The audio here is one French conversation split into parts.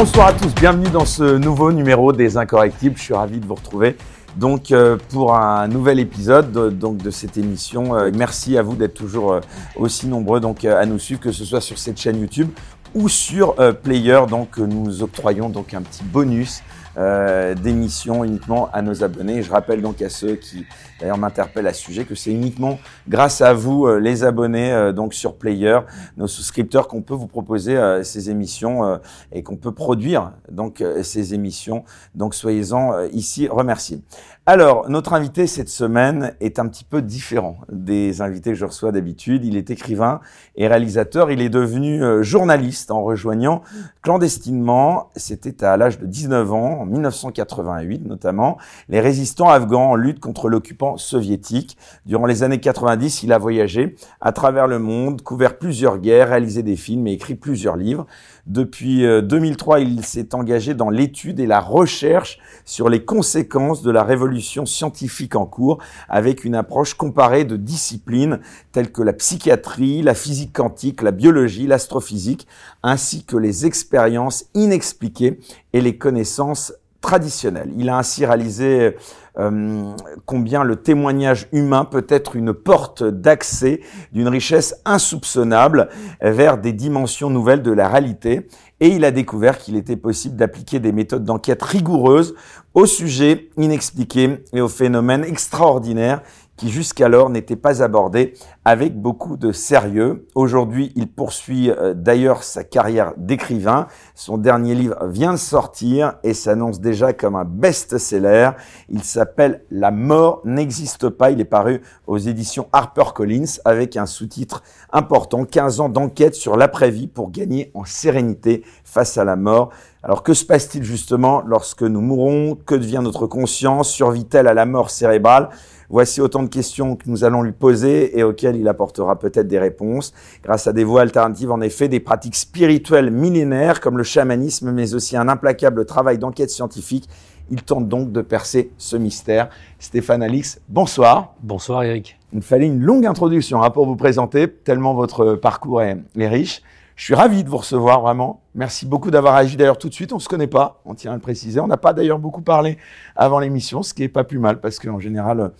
Bonsoir à tous, bienvenue dans ce nouveau numéro des Incorrectibles. Je suis ravi de vous retrouver. Donc euh, pour un nouvel épisode de, donc de cette émission, euh, merci à vous d'être toujours euh, aussi nombreux donc à nous suivre, que ce soit sur cette chaîne YouTube ou sur Player. Donc nous octroyons donc un petit bonus d'émissions uniquement à nos abonnés. je rappelle donc à ceux qui d'ailleurs m'interpellent à ce sujet que c'est uniquement grâce à vous, euh, les abonnés euh, donc sur Player, nos souscripteurs, qu'on peut vous proposer ces émissions et qu'on peut produire donc ces émissions. Donc soyez-en ici remerciés. Alors, notre invité cette semaine est un petit peu différent des invités que je reçois d'habitude. Il est écrivain et réalisateur. Il est devenu journaliste en rejoignant clandestinement, c'était à l'âge de 19 ans, en 1988 notamment, les résistants afghans en lutte contre l'occupant soviétique. Durant les années 90, il a voyagé à travers le monde, couvert plusieurs guerres, réalisé des films et écrit plusieurs livres. Depuis 2003, euh, il s'est engagé dans l'étude et la recherche sur les conséquences de la révolution scientifique en cours avec une approche comparée de disciplines telles que la psychiatrie, la physique quantique, la biologie, l'astrophysique, ainsi que les expériences inexpliquées et les connaissances traditionnelles. Il a ainsi réalisé euh, combien le témoignage humain peut être une porte d'accès d'une richesse insoupçonnable vers des dimensions nouvelles de la réalité. Et il a découvert qu'il était possible d'appliquer des méthodes d'enquête rigoureuses aux sujets inexpliqués et aux phénomènes extraordinaires qui jusqu'alors n'était pas abordé avec beaucoup de sérieux. Aujourd'hui, il poursuit euh, d'ailleurs sa carrière d'écrivain. Son dernier livre vient de sortir et s'annonce déjà comme un best-seller. Il s'appelle La mort n'existe pas. Il est paru aux éditions HarperCollins avec un sous-titre important, 15 ans d'enquête sur l'après-vie pour gagner en sérénité face à la mort. Alors que se passe-t-il justement lorsque nous mourons? Que devient notre conscience? Survit-elle à la mort cérébrale? Voici autant de questions que nous allons lui poser et auxquelles il apportera peut-être des réponses grâce à des voies alternatives, en effet, des pratiques spirituelles millénaires comme le chamanisme, mais aussi un implacable travail d'enquête scientifique. Il tente donc de percer ce mystère. Stéphane Alix, bonsoir. Bonsoir Eric. Il me fallait une longue introduction hein, pour vous présenter, tellement votre parcours est, est riche. Je suis ravi de vous recevoir vraiment. Merci beaucoup d'avoir agi d'ailleurs tout de suite. On ne se connaît pas, on tient à le préciser. On n'a pas d'ailleurs beaucoup parlé avant l'émission, ce qui est pas plus mal parce qu'en général,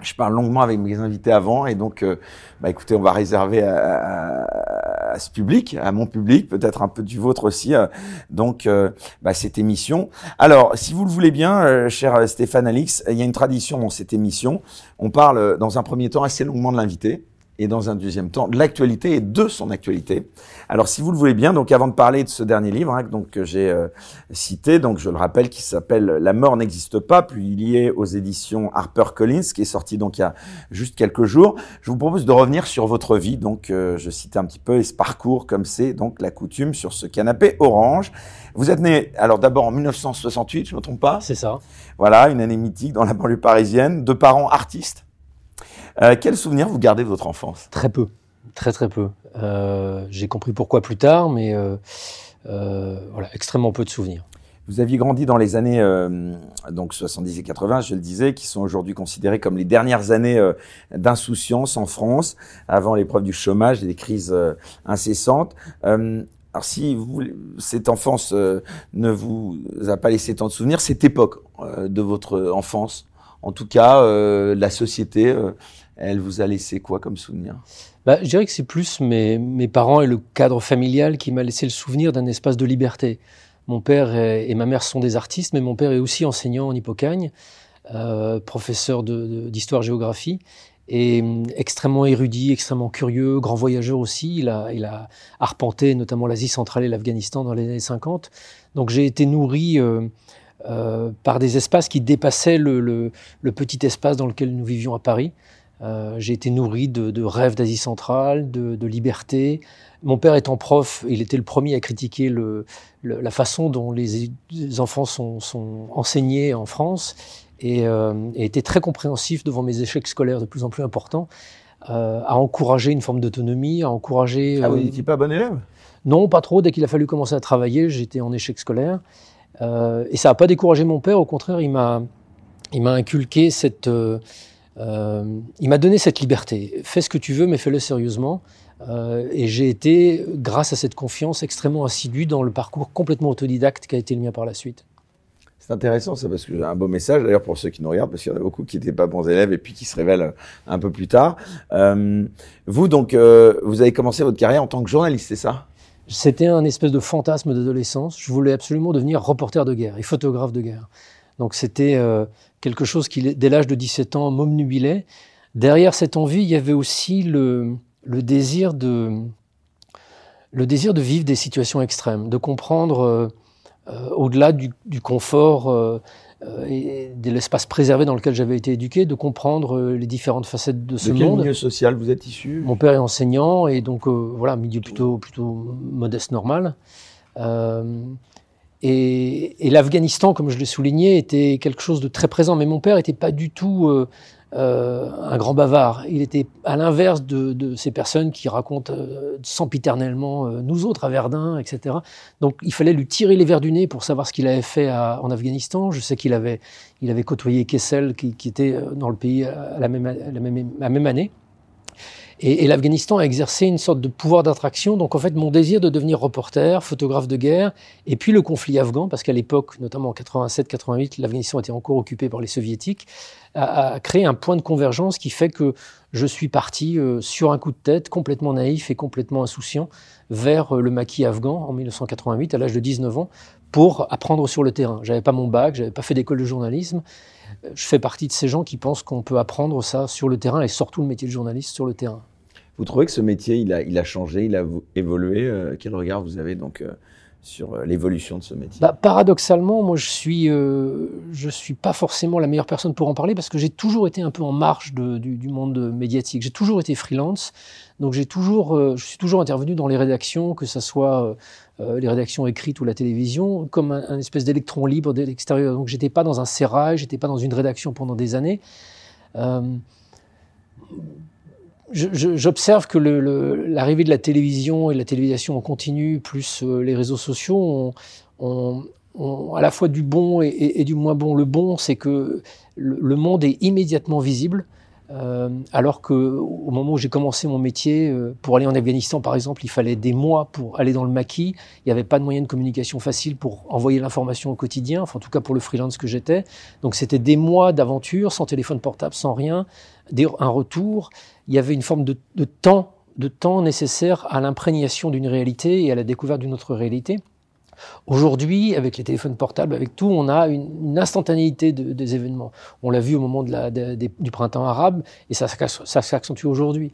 je parle longuement avec mes invités avant et donc, euh, bah écoutez, on va réserver à, ce public, à mon public, peut-être un peu du vôtre aussi, euh, donc euh, bah, cette émission. Alors, si vous le voulez bien, cher Stéphane Alix, il y a une tradition dans cette émission. On parle dans un premier temps assez longuement de l'invité et dans un deuxième temps de l'actualité et de son actualité. Alors si vous le voulez bien, donc avant de parler de ce dernier livre hein, donc que j'ai euh, cité, donc je le rappelle, qui s'appelle La mort n'existe pas, puis il est aux éditions Harper Collins, qui est sorti donc il y a juste quelques jours. Je vous propose de revenir sur votre vie, donc euh, je citais un petit peu et ce parcours comme c'est donc la coutume sur ce canapé orange. Vous êtes né alors d'abord en 1968, je me trompe pas? C'est ça. Voilà, une année mythique dans la banlieue parisienne, de parents artistes. Euh, quels souvenirs vous gardez de votre enfance? Très peu, très très peu. Euh, j'ai compris pourquoi plus tard, mais euh, voilà, extrêmement peu de souvenirs. Vous aviez grandi dans les années donc 70 et 80, je le disais, qui sont aujourd'hui considérées comme les dernières années d'insouciance en France, avant l'épreuve du chômage et des crises incessantes. alors si vous, cette enfance ne vous a pas laissé tant de souvenirs, cette époque de votre enfance, en tout cas la société, elle vous a laissé quoi comme souvenir? Bah, Je dirais que c'est plus mes, parents et le cadre familial qui m'a laissé le souvenir d'un espace de liberté. Mon père et, ma mère sont des artistes, mais mon père est aussi enseignant en Hippocagne, euh, professeur d'histoire-géographie, et hum, extrêmement érudit, extrêmement curieux, grand voyageur aussi. Il a, arpenté notamment l'Asie centrale et l'Afghanistan dans les années 50. Donc j'ai été nourri euh, euh, par des espaces qui dépassaient le, petit espace dans lequel nous vivions à Paris. Euh, j'ai été nourri de, rêves d'Asie centrale, de, liberté. Mon père étant prof, il était le premier à critiquer la façon dont les, enfants sont, enseignés en France euh, et, était très compréhensif devant mes échecs scolaires de plus en plus importants, euh, à encourager une forme d'autonomie, à encourager... Ah, vous n'étiez pas bon élève? Non, pas trop. Dès qu'il a fallu commencer à travailler, j'étais en échec scolaire. et ça n'a pas découragé mon père, au contraire, il m'a inculqué cette il m'a donné cette liberté. Fais ce que tu veux, mais fais-le sérieusement. et j'ai été, grâce à cette confiance, extrêmement assidu dans le parcours complètement autodidacte qui a été le mien par la suite. C'est intéressant ça parce que j'ai un beau message d'ailleurs pour ceux qui nous regardent parce qu'il y en a beaucoup qui n'étaient pas bons élèves et puis qui se révèlent euh, un peu plus tard. Euh, vous donc euh, vous avez commencé votre carrière en tant que journaliste, c'est ça? C'était un espèce de fantasme d'adolescence. Je voulais absolument devenir reporter de guerre et photographe de guerre. Donc c'était quelque chose qui dès l'âge de 17 ans m'omnubilait. Derrière cette envie, il y avait aussi le, le désir de le désir de vivre des situations extrêmes, de comprendre euh, au-delà du, confort euh, euh, et de l'espace préservé dans lequel j'avais été éduqué, de comprendre les différentes facettes de ce de quel milieu social vous êtes issu? Mon père est enseignant et donc voilà, milieu plutôt plutôt modeste normal. Et, l'Afghanistan, comme je l'ai souligné, était quelque chose de très présent. Mais mon père n'était pas du tout euh, un grand bavard. Il était à l'inverse de, ces personnes qui racontent euh, sempiternellement euh, nous autres à Verdun, etc. Donc il fallait lui tirer les verres du nez pour savoir ce qu'il avait fait en Afghanistan. Je sais qu'il avait, il avait côtoyé Kessel, qui, était dans le pays à la même, la même, la même année. Et, l'Afghanistan a exercé une sorte de pouvoir d'attraction. Donc en fait, mon désir de devenir reporter, photographe de guerre, et puis le conflit afghan, parce qu'à l'époque, notamment en 87-88, l'Afghanistan était encore occupé par les soviétiques, a, créé un point de convergence qui fait que je suis parti euh, sur un coup de tête, complètement naïf et complètement insouciant, vers euh, le maquis afghan en 1988, à l'âge de 19 ans, pour apprendre sur le terrain. J'avais pas mon bac, j'avais pas fait d'école de journalisme je fais partie de ces gens qui pensent qu'on peut apprendre ça sur le terrain et surtout le métier de journaliste sur le terrain. Vous trouvez que ce métier, il a, il a changé, il a évolué euh, Quel regard vous avez donc euh, sur euh, l'évolution de ce métier? Bah, Paradoxalement, moi, je suis, je suis pas forcément la meilleure personne pour en parler parce que j'ai toujours été un peu en marge du, du, monde médiatique. J'ai toujours été freelance, donc j'ai toujours, je suis toujours intervenu dans les rédactions, que ce soit euh, les rédactions écrites ou la télévision, comme un, espèce d'électron libre de l'extérieur. Donc j'étais pas dans un serrage, j'étais pas dans une rédaction pendant des années. Euh, J'observe que l'arrivée de la télévision et de la télévision en continu, plus euh, les réseaux sociaux, ont, à la fois du bon et, du moins bon. Le bon, c'est que le, monde est immédiatement visible. Euh, alors que au moment où j'ai commencé mon métier, euh, pour aller en Afghanistan par exemple, il fallait des mois pour aller dans le maquis. Il n'y avait pas de moyen de communication facile pour envoyer l'information au quotidien, enfin en tout cas pour le freelance que j'étais. Donc c'était des mois d'aventure, sans téléphone portable, sans rien, un retour. Il y avait une forme de, temps, de temps nécessaire à l'imprégnation d'une réalité et à la découverte d'une autre réalité. Aujourd'hui, avec les téléphones portables, avec tout, on a une, instantanéité des événements. On l'a vu au moment du printemps arabe et ça, s'accentue aujourd'hui.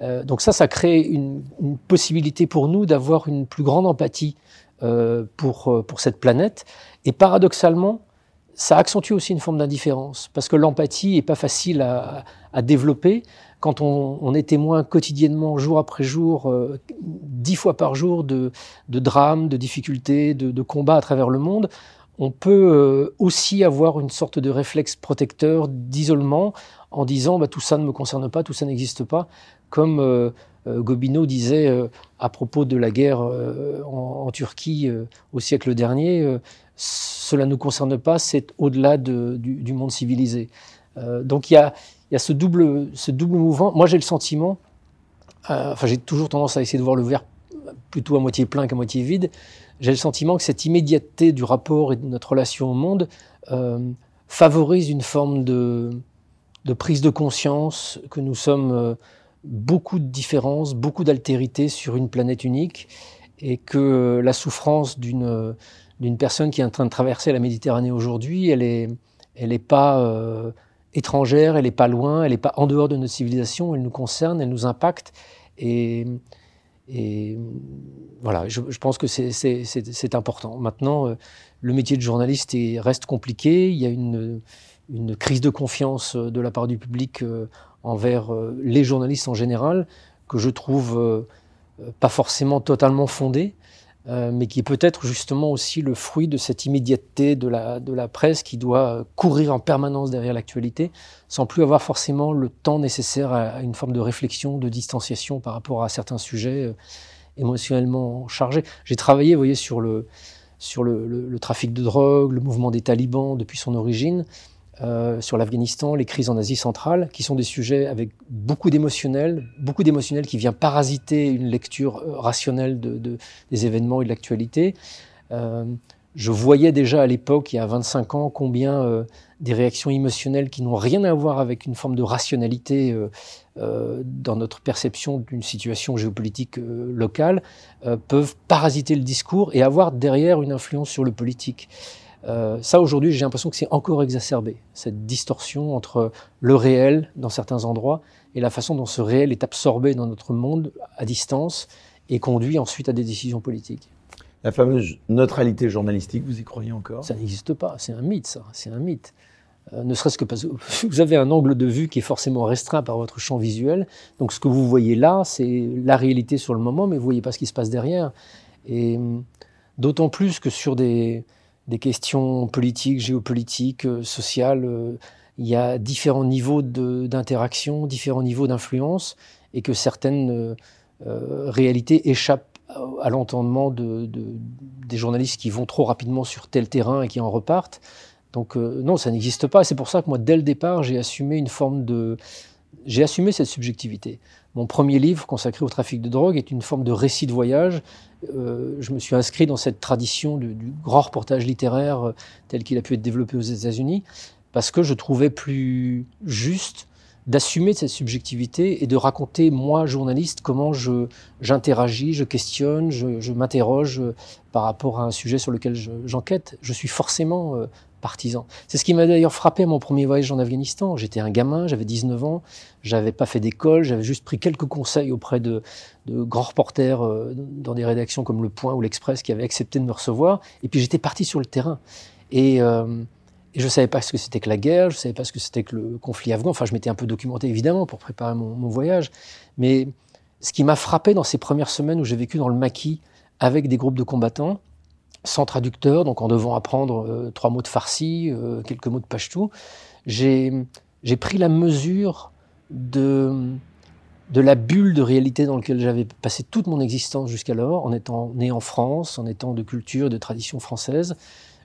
Euh, donc ça, ça crée une, possibilité pour nous d'avoir une plus grande empathie euh, pour, pour cette planète. Et paradoxalement, ça accentue aussi une forme d'indifférence, parce que l'empathie n'est pas facile à, développer quand on, est témoin quotidiennement, jour après jour, euh, dix fois par jour, de, drames, de difficultés, de, combats à travers le monde, on peut euh, aussi avoir une sorte de réflexe protecteur, d'isolement, en disant bah, tout ça ne me concerne pas, tout ça n'existe pas, comme euh, Gobineau disait à propos de la guerre en, Turquie au siècle dernier, cela ne nous concerne pas, c'est au-delà du, monde civilisé. donc il y a, ce double, ce double mouvement. Moi, j'ai le sentiment, euh, enfin, j'ai toujours tendance à essayer de voir le verre plutôt à moitié plein qu'à moitié vide. J'ai le sentiment que cette immédiateté du rapport et de notre relation au monde euh, favorise une forme de, prise de conscience que nous sommes euh, beaucoup de différences, beaucoup d'altérité sur une planète unique et que la souffrance d'une personne qui est en train de traverser la Méditerranée aujourd'hui, elle est, elle est pas étrangère, elle n'est pas loin, elle n'est pas en dehors de notre civilisation, elle nous concerne, elle nous impacte. Et voilà, je, pense que c'est important. Maintenant, euh, le métier de journaliste reste compliqué. Il y a une, crise de confiance de la part du public euh, envers euh, les journalistes en général, que je trouve pas forcément totalement fondée. Euh, mais qui est peut-être justement aussi le fruit de cette immédiateté de la, de la presse qui doit courir en permanence derrière l'actualité, sans plus avoir forcément le temps nécessaire à, une forme de réflexion, de distanciation par rapport à certains sujets euh, émotionnellement chargés. J'ai travaillé, vous voyez, sur le, sur le, le, trafic de drogue, le mouvement des talibans depuis son origine. Sur l'Afghanistan, les crises en Asie centrale, qui sont des sujets avec beaucoup d'émotionnel, beaucoup d'émotionnel qui vient parasiter une lecture rationnelle de, des événements et de l'actualité. je voyais déjà à l'époque, il y a 25 ans, combien des réactions émotionnelles qui n'ont rien à voir avec une forme de rationalité euh, euh, dans notre perception d'une situation géopolitique euh, locale, peuvent parasiter le discours et avoir derrière une influence sur le politique. Ça, aujourd'hui, j'ai l'impression que c'est encore exacerbé, cette distorsion entre le réel dans certains endroits et la façon dont ce réel est absorbé dans notre monde à distance et conduit ensuite à des décisions politiques. La fameuse neutralité journalistique, vous y croyez encore? Ça n'existe pas, c'est un mythe, ça, c'est un mythe. Euh, ne serait-ce que parce que vous avez un angle de vue qui est forcément restreint par votre champ visuel. Donc ce que vous voyez là, c'est la réalité sur le moment, mais vous voyez pas ce qui se passe derrière. Et hum, d'autant plus que sur des, des questions politiques, géopolitiques, euh, sociales, euh, il y a différents niveaux d'interaction, différents niveaux d'influence, et que certaines réalités échappent à l'entendement de, de, des journalistes qui vont trop rapidement sur tel terrain et qui en repartent. Donc euh, non, ça n'existe pas. C'est pour ça que moi, dès le départ, j'ai assumé une forme de... J'ai assumé cette subjectivité. Mon premier livre consacré au trafic de drogue est une forme de récit de voyage. Euh, je me suis inscrit dans cette tradition du, grand reportage littéraire euh, tel qu'il a pu être développé aux États-Unis, parce que je trouvais plus juste d'assumer cette subjectivité et de raconter, moi, journaliste, comment je, j'interagis, je questionne, je, je m'interroge par rapport à un sujet sur lequel j'enquête. Je, suis forcément C'est ce qui m'a d'ailleurs frappé à mon premier voyage en Afghanistan. J'étais un gamin, j'avais 19 ans, j'avais pas fait d'école, j'avais juste pris quelques conseils auprès de, de grands reporters euh, dans des rédactions comme Le Point ou l'Express qui avaient accepté de me recevoir. Et puis j'étais parti sur le terrain. Et, euh, et je savais pas ce que c'était que la guerre, je savais pas ce que c'était que le conflit afghan. Enfin, je m'étais un peu documenté évidemment pour préparer mon, mon voyage. Mais ce qui m'a frappé dans ces premières semaines où j'ai vécu dans le maquis avec des groupes de combattants, sans traducteur, donc en devant apprendre euh, trois mots de farsi, euh, quelques mots de pashto, j'ai pris la mesure de, de la bulle de réalité dans laquelle j'avais passé toute mon existence jusqu'alors, en étant né en France, en étant de culture et de tradition française.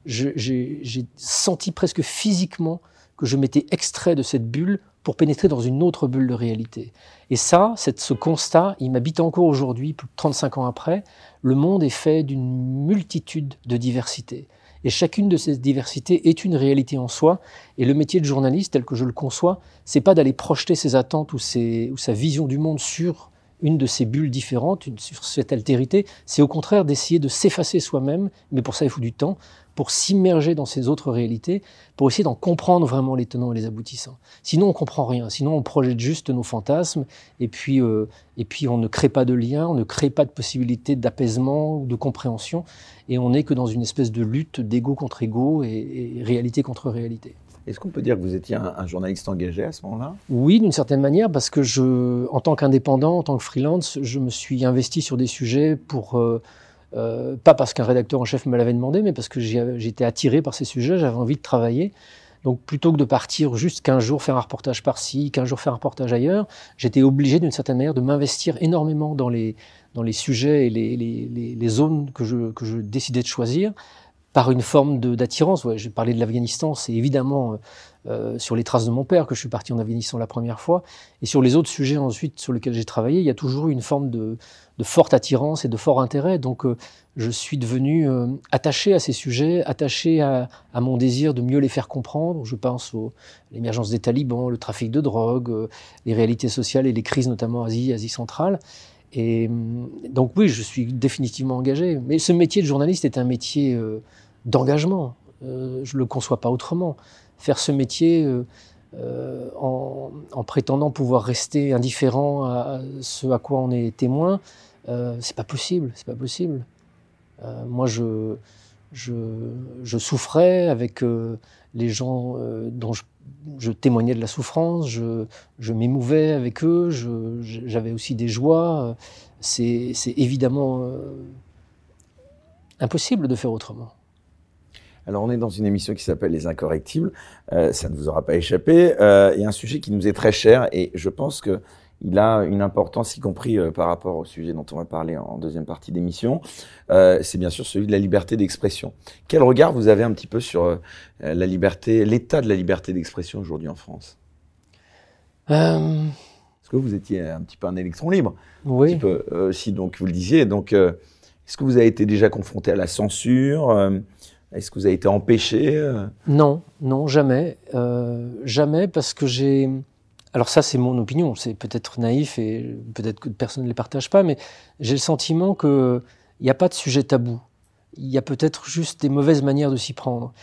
J'ai senti presque physiquement que je m'étais extrait de cette bulle pour pénétrer dans une autre bulle de réalité. Et ça, ce constat, il m'habite encore aujourd'hui, plus de 35 ans après. Le monde est fait d'une multitude de diversités. Et chacune de ces diversités est une réalité en soi. Et le métier de journaliste, tel que je le conçois, c'est pas d'aller projeter ses attentes ou, sa vision du monde sur une de ces bulles différentes, sur cette altérité, c'est au contraire d'essayer de s'effacer soi-même, mais pour ça il faut du temps, pour s'immerger dans ces autres réalités, pour essayer d'en comprendre vraiment les tenants et les aboutissants. Sinon on comprend rien, sinon on projette juste nos fantasmes, et puis, euh, et puis on ne crée pas de lien, on ne crée pas de possibilité d'apaisement ou de compréhension, et on n'est que dans une espèce de lutte d'ego contre ego et réalité contre réalité. Est-ce qu'on peut dire que vous étiez un, journaliste engagé à ce moment-là? Oui, d'une certaine manière, parce que je, en tant qu'indépendant, en tant que freelance, je me suis investi sur des sujets pour euh, euh, pas parce qu'un rédacteur en chef me l'avait demandé, mais parce que j'étais attiré par ces sujets, j'avais envie de travailler. Donc plutôt que de partir juste 15 jours faire un reportage par-ci, 15 jours faire un reportage ailleurs, j'étais obligé d'une certaine manière de m'investir énormément dans les, dans les sujets et les, les, les zones que je, que je décidais de choisir par une forme d'attirance. Ouais, J'ai parlé de l'Afghanistan, c'est évidemment euh, euh, sur les traces de mon père que je suis parti en Afghanistan la première fois. Et sur les autres sujets ensuite sur lesquels j'ai travaillé, il y a toujours une forme de, de forte attirance et de fort intérêt. Donc euh, je suis devenu attaché à ces sujets, attaché à, mon désir de mieux les faire comprendre. Je pense à l'émergence des talibans, le trafic de drogue, les réalités sociales et les crises notamment Asie, Asie centrale. Et donc oui, je suis définitivement engagé. Mais ce métier de journaliste est un métier d'engagement. Euh, je ne le conçois pas autrement. Faire ce métier euh, euh, en, prétendant pouvoir rester indifférent à ce à quoi on est témoin, c'est pas possible. C'est pas possible. moi, je, je, souffrais avec les gens dont je, témoignais de la souffrance, je, je m'émouvais avec eux, j'avais aussi des joies. C'est évidemment impossible de faire autrement. Alors on est dans une émission qui s'appelle Les Incorrectibles, euh, ça ne vous aura pas échappé, euh, et un sujet qui nous est très cher, et je pense que il a une importance, y compris euh, par rapport au sujet dont on va parler en deuxième partie d'émission. Euh, c'est bien sûr celui de la liberté d'expression. Quel regard vous avez un petit peu sur euh, la liberté, l'état de la liberté d'expression aujourd'hui en France? Est-ce que vous étiez un petit peu un électron libre? Oui. Un petit peu, si donc vous le disiez. Donc, est-ce que vous avez été déjà confronté à la censure? Est-ce que vous avez été empêché? Non, non, jamais, jamais, parce que j'ai alors ça, c'est mon opinion, c'est peut-être naïf et peut-être que personne ne les partage pas, mais j'ai le sentiment qu'il n'y a pas de sujet tabou. Il y a peut-être juste des mauvaises manières de s'y prendre.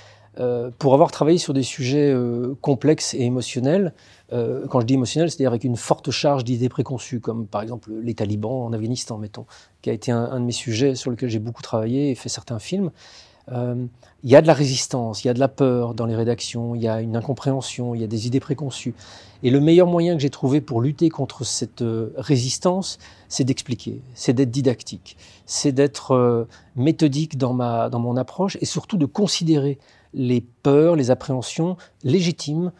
Euh, pour avoir travaillé sur des sujets euh, complexes et émotionnels, euh, quand je dis émotionnel, c'est-à-dire avec une forte charge d'idées préconçues, comme par exemple les talibans en Afghanistan, mettons, qui a été un, un de mes sujets sur lequel j'ai beaucoup travaillé et fait certains films. Euh, il y a de la résistance, il y a de la peur dans les rédactions, il y a une incompréhension, il y a des idées préconçues. Et le meilleur moyen que j'ai trouvé pour lutter contre cette euh, résistance, c'est d'expliquer, c'est d'être didactique, c'est d'être euh, méthodique dans, ma, dans mon approche et surtout de considérer les peurs, les appréhensions légitimes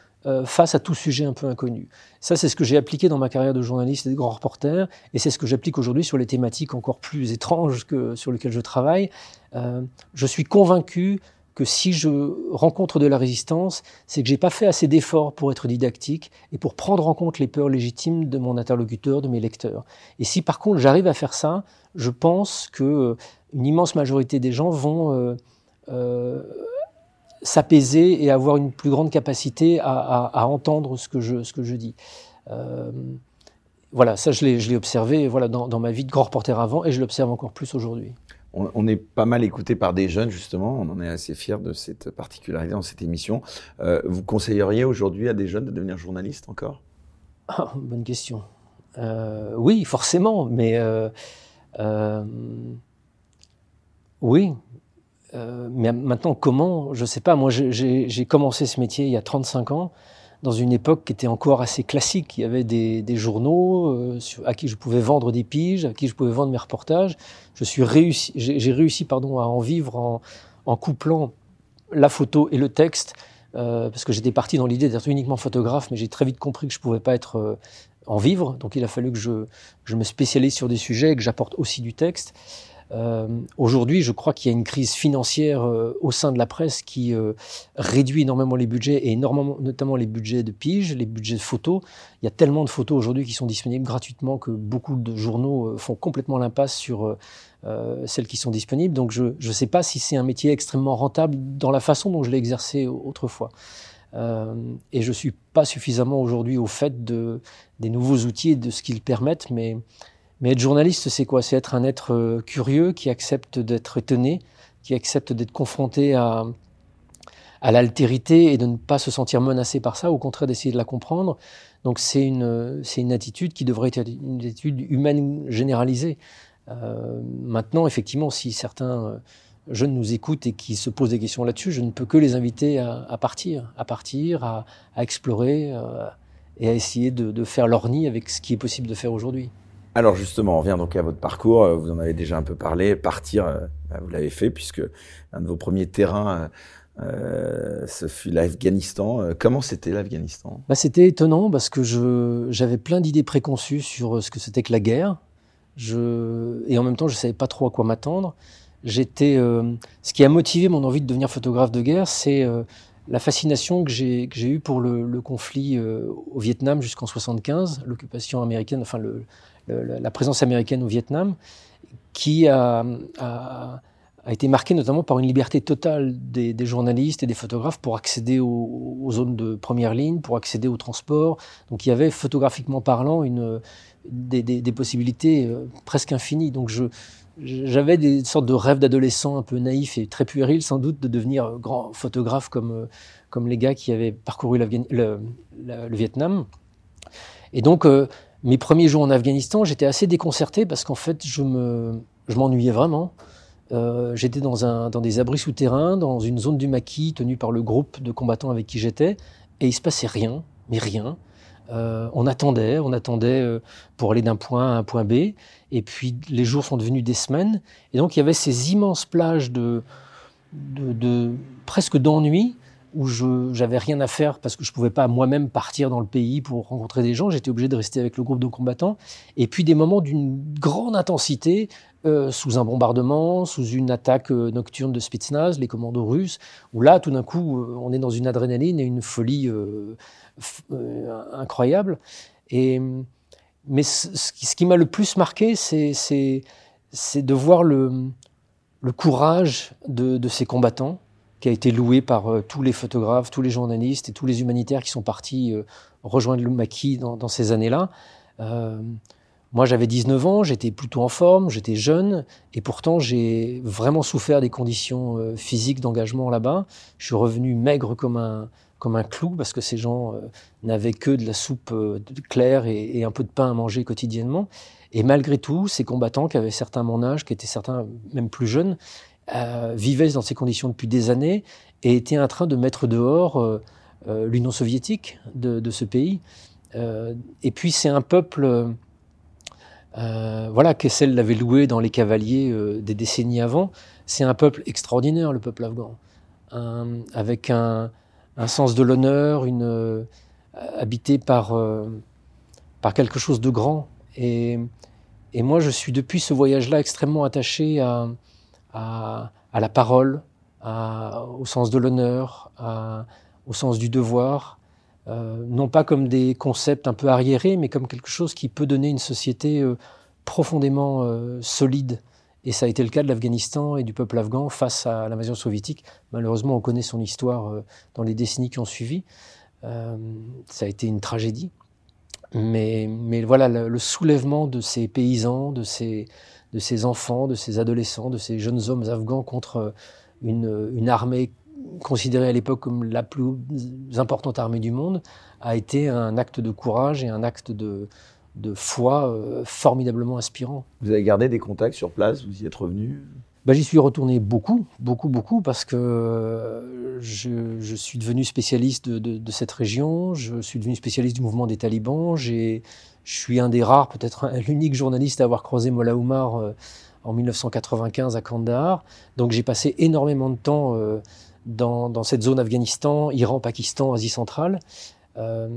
face à tout sujet un peu inconnu. Ça, c'est ce que j'ai appliqué dans ma carrière de journaliste et de grand reporter, et c'est ce que j'applique aujourd'hui sur les thématiques encore plus étranges que sur lesquelles je travaille. Euh, je suis convaincu que si je rencontre de la résistance, c'est que j'ai pas fait assez d'efforts pour être didactique et pour prendre en compte les peurs légitimes de mon interlocuteur, de mes lecteurs. Et si par contre j'arrive à faire ça, je pense que euh, une immense majorité des gens vont euh, s'apaiser et avoir une plus grande capacité à, entendre ce que je, dis. Voilà, ça je l'ai observé voilà, dans, ma vie de grand reporter avant et je l'observe encore plus aujourd'hui. On, est pas mal écouté par des jeunes justement, on en est assez fiers de cette particularité dans cette émission. Euh, vous conseilleriez aujourd'hui à des jeunes de devenir journaliste encore? Ah, Bonne question. Euh, oui, forcément, mais oui, euh, mais maintenant, comment? Je ne sais pas. Moi, j'ai commencé ce métier il y a 35 ans, dans une époque qui était encore assez classique. Il y avait des, journaux euh, à qui je pouvais vendre des piges, à qui je pouvais vendre mes reportages. J'ai réussi pardon, à en vivre en, couplant la photo et le texte, euh, parce que j'étais parti dans l'idée d'être uniquement photographe, mais j'ai très vite compris que je ne pouvais pas être en vivre. Donc, il a fallu que je me spécialise sur des sujets et que j'apporte aussi du texte. Euh, Aujourd'hui, je crois qu'il y a une crise financière euh, au sein de la presse qui euh, réduit énormément les budgets, et notamment les budgets de pige, les budgets de photos. Il y a tellement de photos aujourd'hui qui sont disponibles gratuitement que beaucoup de journaux font complètement l'impasse sur celles qui sont disponibles. Donc je ne sais pas si c'est un métier extrêmement rentable dans la façon dont je l'ai exercé autrefois. et je ne suis pas suffisamment aujourd'hui au fait de, des nouveaux outils et de ce qu'ils permettent, mais mais être journaliste, c'est quoi? C'est être un être euh, curieux qui accepte d'être étonné, qui accepte d'être confronté à, à l'altérité et de ne pas se sentir menacé par ça, au contraire d'essayer de la comprendre. Donc c'est une, c'est une attitude qui devrait être une attitude humaine généralisée. Euh, maintenant, effectivement, si certains euh, jeunes nous écoutent et qui se posent des questions là-dessus, je ne peux que les inviter à, partir, à partir, à, explorer et à essayer de, de faire leur nid avec ce qui est possible de faire aujourd'hui. Alors justement, on revient donc à votre parcours. Euh, vous en avez déjà un peu parlé. Partir, euh, bah, vous l'avez fait puisque un de vos premiers terrains, euh, ce fut l'Afghanistan. Comment c'était l'Afghanistan? Bah, C'était étonnant parce que j'avais plein d'idées préconçues sur ce que c'était que la guerre. Et en même temps, je savais pas trop à quoi m'attendre. J'étais, ce qui a motivé mon envie de devenir photographe de guerre, c'est la fascination que j'ai eue pour le, le conflit au Vietnam jusqu'en 75, l'occupation américaine, enfin le, la présence américaine au Vietnam, qui a, été marquée notamment par une liberté totale des, journalistes et des photographes pour accéder aux, zones de première ligne, pour accéder au transport. Donc il y avait, photographiquement parlant, une, des, possibilités euh, presque infinies. Donc j'avais des sortes de rêves d'adolescent un peu naïfs et très puérils sans doute de devenir grand photographe comme, comme les gars qui avaient parcouru le, le, Vietnam. Et donc, euh, mes premiers jours en Afghanistan, j'étais assez déconcerté parce qu'en fait, je me, je m'ennuyais vraiment. Euh, j'étais dans, des abris souterrains, dans une zone du maquis tenue par le groupe de combattants avec qui j'étais, et il se passait rien, mais rien. Euh, on attendait, on attendait euh, pour aller d'un point à un point B, et puis les jours sont devenus des semaines, et donc il y avait ces immenses plages de presque d'ennui où je j'avais rien à faire parce que je pouvais pas moi-même partir dans le pays pour rencontrer des gens. J'étais obligé de rester avec le groupe de combattants. Et puis des moments d'une grande intensité euh, sous un bombardement, sous une attaque euh, nocturne de Spetsnaz, les commandos russes, où là, tout d'un coup, euh, on est dans une adrénaline et une folie incroyable. Et, mais ce, qui m'a le plus marqué, c'est de voir le, le courage de, de ces combattants qui a été loué par euh, tous les photographes, tous les journalistes et tous les humanitaires qui sont partis euh, rejoindre le maquis dans, ces années-là. Euh, moi, j'avais 19 ans, j'étais plutôt en forme, j'étais jeune, et pourtant j'ai vraiment souffert des conditions physiques d'engagement là-bas. Je suis revenu maigre comme un, comme un clou parce que ces gens n'avaient que de la soupe claire et, et, un peu de pain à manger quotidiennement. Et malgré tout, ces combattants qui avaient certains mon âge, qui étaient certains même plus jeunes, euh, vivait dans ces conditions depuis des années et était en train de mettre dehors euh, euh, l'Union soviétique de, ce pays. et puis c'est un peuple, voilà, Kessel l'avait loué dans les cavaliers des décennies avant. C'est un peuple extraordinaire, le peuple afghan, avec un, sens de l'honneur, habité par par quelque chose de grand. Et, et moi, je suis depuis ce voyage-là extrêmement attaché à, à, la parole, au sens de l'honneur, au sens du devoir, euh, non pas comme des concepts un peu arriérés, mais comme quelque chose qui peut donner une société euh, profondément euh, solide. Et ça a été le cas de l'Afghanistan et du peuple afghan face à l'invasion soviétique. Malheureusement, on connaît son histoire dans les décennies qui ont suivi. ça a été une tragédie. Mais, voilà, le, soulèvement de ces paysans, de ces, de ces enfants, de ces adolescents, de ces jeunes hommes afghans contre euh, une, une armée considérée à l'époque comme la plus importante armée du monde, a été un acte de courage et un acte de, de foi euh, formidablement inspirant. Vous avez gardé des contacts sur place Vous y êtes revenu? Bah, J'y suis retourné beaucoup, beaucoup, beaucoup, parce que euh, je, je suis devenu spécialiste de, de, de, cette région, je suis devenu spécialiste du mouvement des talibans, j'ai je suis un des rares, peut-être l'unique journaliste à avoir croisé Mola Oumar euh, en 1995 à Kandahar. Donc j'ai passé énormément de temps euh, dans, cette zone Afghanistan, Iran, Pakistan, Asie centrale, euh,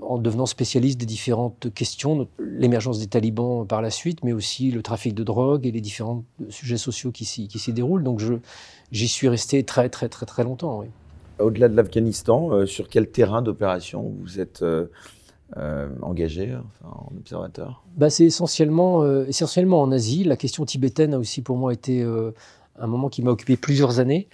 en devenant spécialiste des différentes questions, l'émergence des talibans par la suite, mais aussi le trafic de drogue et les différents sujets sociaux qui s'y déroulent. Donc j'y suis resté très très très très longtemps. Au-delà de l'Afghanistan, sur quel terrain d'opération vous êtes euh, engagé en observateur? Bah, C'est essentiellement, euh, essentiellement en Asie. La question tibétaine a aussi pour moi été euh, un moment qui m'a occupé plusieurs années.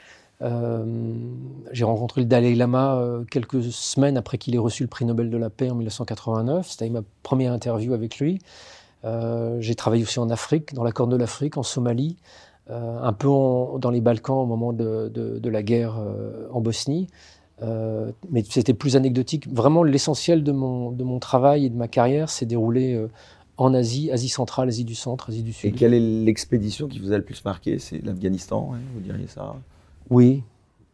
J'ai rencontré le Dalai Lama quelques semaines après qu'il ait reçu le prix Nobel de la paix en 1989. C'était ma première interview avec lui. J'ai travaillé aussi en Afrique, dans la Corne de l'Afrique, en Somalie, un peu dans les Balkans au moment de la guerre en Bosnie. Euh, mais c'était plus anecdotique. Vraiment, l'essentiel de mon, de mon travail et de ma carrière s'est déroulé euh, en Asie, Asie centrale, Asie du centre, Asie du sud. Et quelle est l'expédition qui vous a le plus marqué? C'est l'Afghanistan, vous diriez ça? Oui,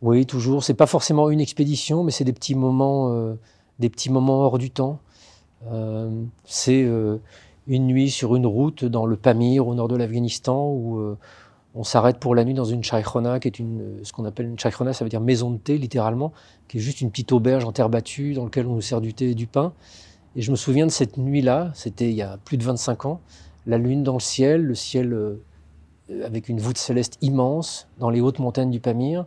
oui, toujours. C'est pas forcément une expédition, mais c'est des petits moments, euh, des petits moments hors du temps. c'est une nuit sur une route dans le Pamir, au nord de l'Afghanistan, où on s'arrête pour la nuit dans une chaikhona, qui est une, ce qu'on appelle une chaikhona, ça veut dire maison de thé, littéralement, qui est juste une petite auberge en terre battue dans laquelle on nous sert du thé et du pain. Et je me souviens de cette nuit-là, c'était il y a plus de 25 ans, la lune dans le ciel, le ciel euh, avec une voûte céleste immense dans les hautes montagnes du Pamir.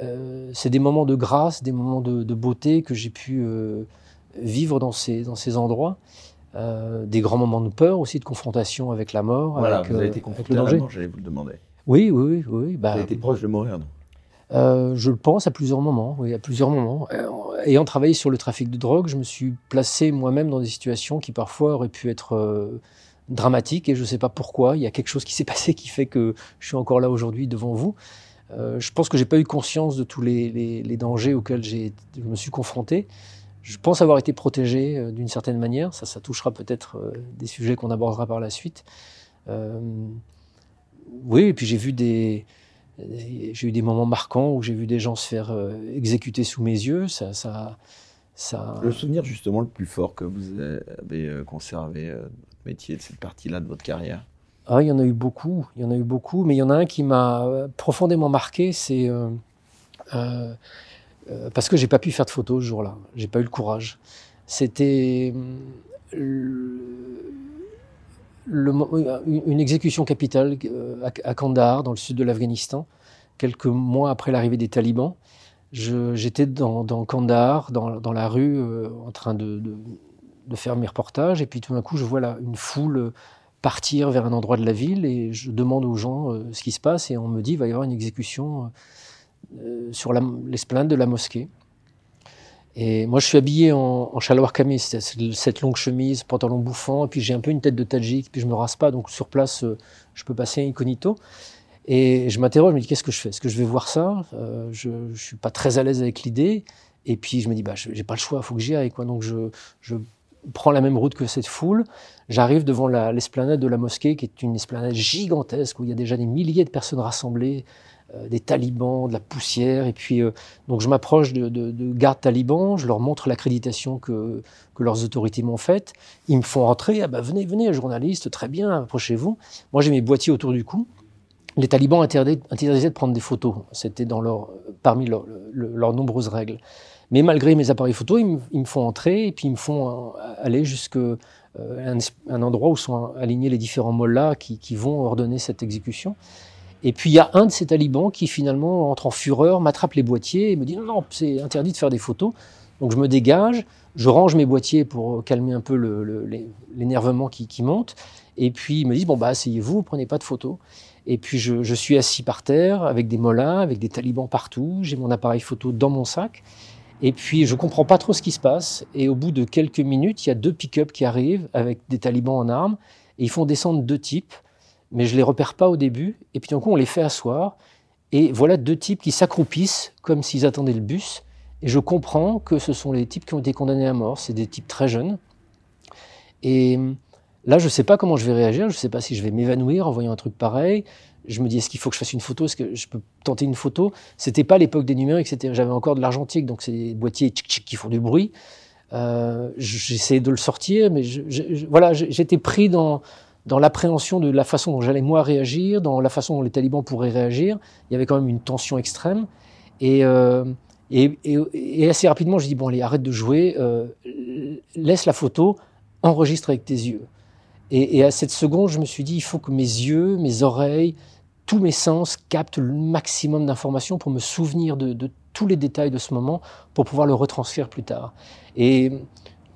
Euh, c'est des moments de grâce, des moments de, beauté que j'ai pu euh, vivre dans ces, dans ces endroits. des grands moments de peur aussi, de confrontation avec la mort, voilà, avec, vous avez été confronté à la mort, j'allais vous le demander. Oui, oui, oui. Bah, Vous avez été proche de mourir, non? Euh, je le pense à plusieurs moments, oui, à plusieurs moments. Euh, ayant travaillé sur le trafic de drogue, je me suis placé moi-même dans des situations qui parfois auraient pu être euh, dramatiques et je ne sais pas pourquoi. Il y a quelque chose qui s'est passé qui fait que je suis encore là aujourd'hui devant vous. Euh, je pense que j'ai pas eu conscience de tous les, les, les dangers auxquels j'ai, je me suis confronté. Je pense avoir été protégé d'une certaine manière. Ça, ça touchera peut-être des sujets qu'on abordera par la suite oui, et puis j'ai vu des, j'ai eu des moments marquants où j'ai vu des gens se faire euh, exécuter sous mes yeux. Ça, ça, ça... Le souvenir justement le plus fort que vous avez euh, conservé de euh, votre métier, de cette partie-là de votre carrière? Ah, il y en a eu beaucoup, il y en a eu beaucoup, mais il y en a un qui m'a profondément marqué, c'est euh, parce que j'ai pas pu faire de photos ce jour-là. J'ai pas eu le courage. C'était une exécution capitale à Kandahar, dans le sud de l'Afghanistan, quelques mois après l'arrivée des talibans. J'étais dans, Kandahar, dans, la rue, en train de, faire mes reportages, et puis tout d'un coup, je vois là, une foule partir vers un endroit de la ville et je demande aux gens euh, ce qui se passe et on me dit il va y avoir une exécution euh, sur l'esplanade de la mosquée. Et moi, je suis habillé en, en chaloir camis, cette longue chemise, pantalon bouffant, et puis j'ai un peu une tête de tadjik, puis je me rase pas, donc sur place, euh, je peux passer incognito. Et je m'interroge, je me dis qu'est-ce que je fais? Est-ce que je vais voir ça? Je ne suis pas très à l'aise avec l'idée. Et puis je me dis, bah, j'ai pas le choix, il faut que j'y aille. Quoi. Donc je, je prends la même route que cette foule. J'arrive devant l'esplanade de la mosquée, qui est une esplanade gigantesque où il y a déjà des milliers de personnes rassemblées, euh, des talibans, de la poussière. Et puis, euh, donc je m'approche de, de, gardes talibans, je leur montre l'accréditation que, que leurs autorités m'ont faite. Ils me font rentrer. Ah bah venez, venez, journaliste, très bien, approchez-vous. Moi, j'ai mes boîtiers autour du cou. Les talibans interdisaient de prendre des photos. C'était dans leur, parmi leurs nombreuses règles. Mais malgré mes appareils photo, ils me, font entrer et puis ils me font euh, aller jusqu'à euh, un, endroit où sont alignés les différents mollahs qui, vont ordonner cette exécution. Et puis il y a un de ces talibans qui finalement entre en fureur, m'attrape les boîtiers et me dit non, non, c'est interdit de faire des photos. Donc je me dégage, je range mes boîtiers pour calmer un peu l'énervement qui, monte. Et puis ils me disent bon bah asseyez-vous, prenez pas de photos. Et puis je, suis assis par terre avec des mollahs, avec des talibans partout. J'ai mon appareil photo dans mon sac. Et puis, je comprends pas trop ce qui se passe. Et au bout de quelques minutes, il y a deux pick-up qui arrivent avec des talibans en armes. Et ils font descendre deux types. Mais je les repère pas au début. Et puis, d'un coup, on les fait asseoir. Et voilà deux types qui s'accroupissent comme s'ils attendaient le bus. Et je comprends que ce sont les types qui ont été condamnés à mort. C'est des types très jeunes. Et là, je ne sais pas comment je vais réagir. Je ne sais pas si je vais m'évanouir en voyant un truc pareil je me dis est-ce qu'il faut que je fasse une photo Est-ce que je peux tenter une photo? C'était pas l'époque des numériques, j'avais encore de l'argentique, donc c'est des boîtiers qui font du bruit. Euh, J'essayais de le sortir, mais voilà, j'étais pris dans dans l'appréhension de la façon dont j'allais moi réagir, dans la façon dont les talibans pourraient réagir. Il y avait quand même une tension extrême. Et, euh, assez rapidement, je dis bon allez, arrête de jouer, euh, laisse la photo, enregistre avec tes yeux. Et, à cette seconde, je me suis dit, il faut que mes yeux, mes oreilles, tous mes sens captent le maximum d'informations pour me souvenir de, tous les détails de ce moment pour pouvoir le retranscrire plus tard.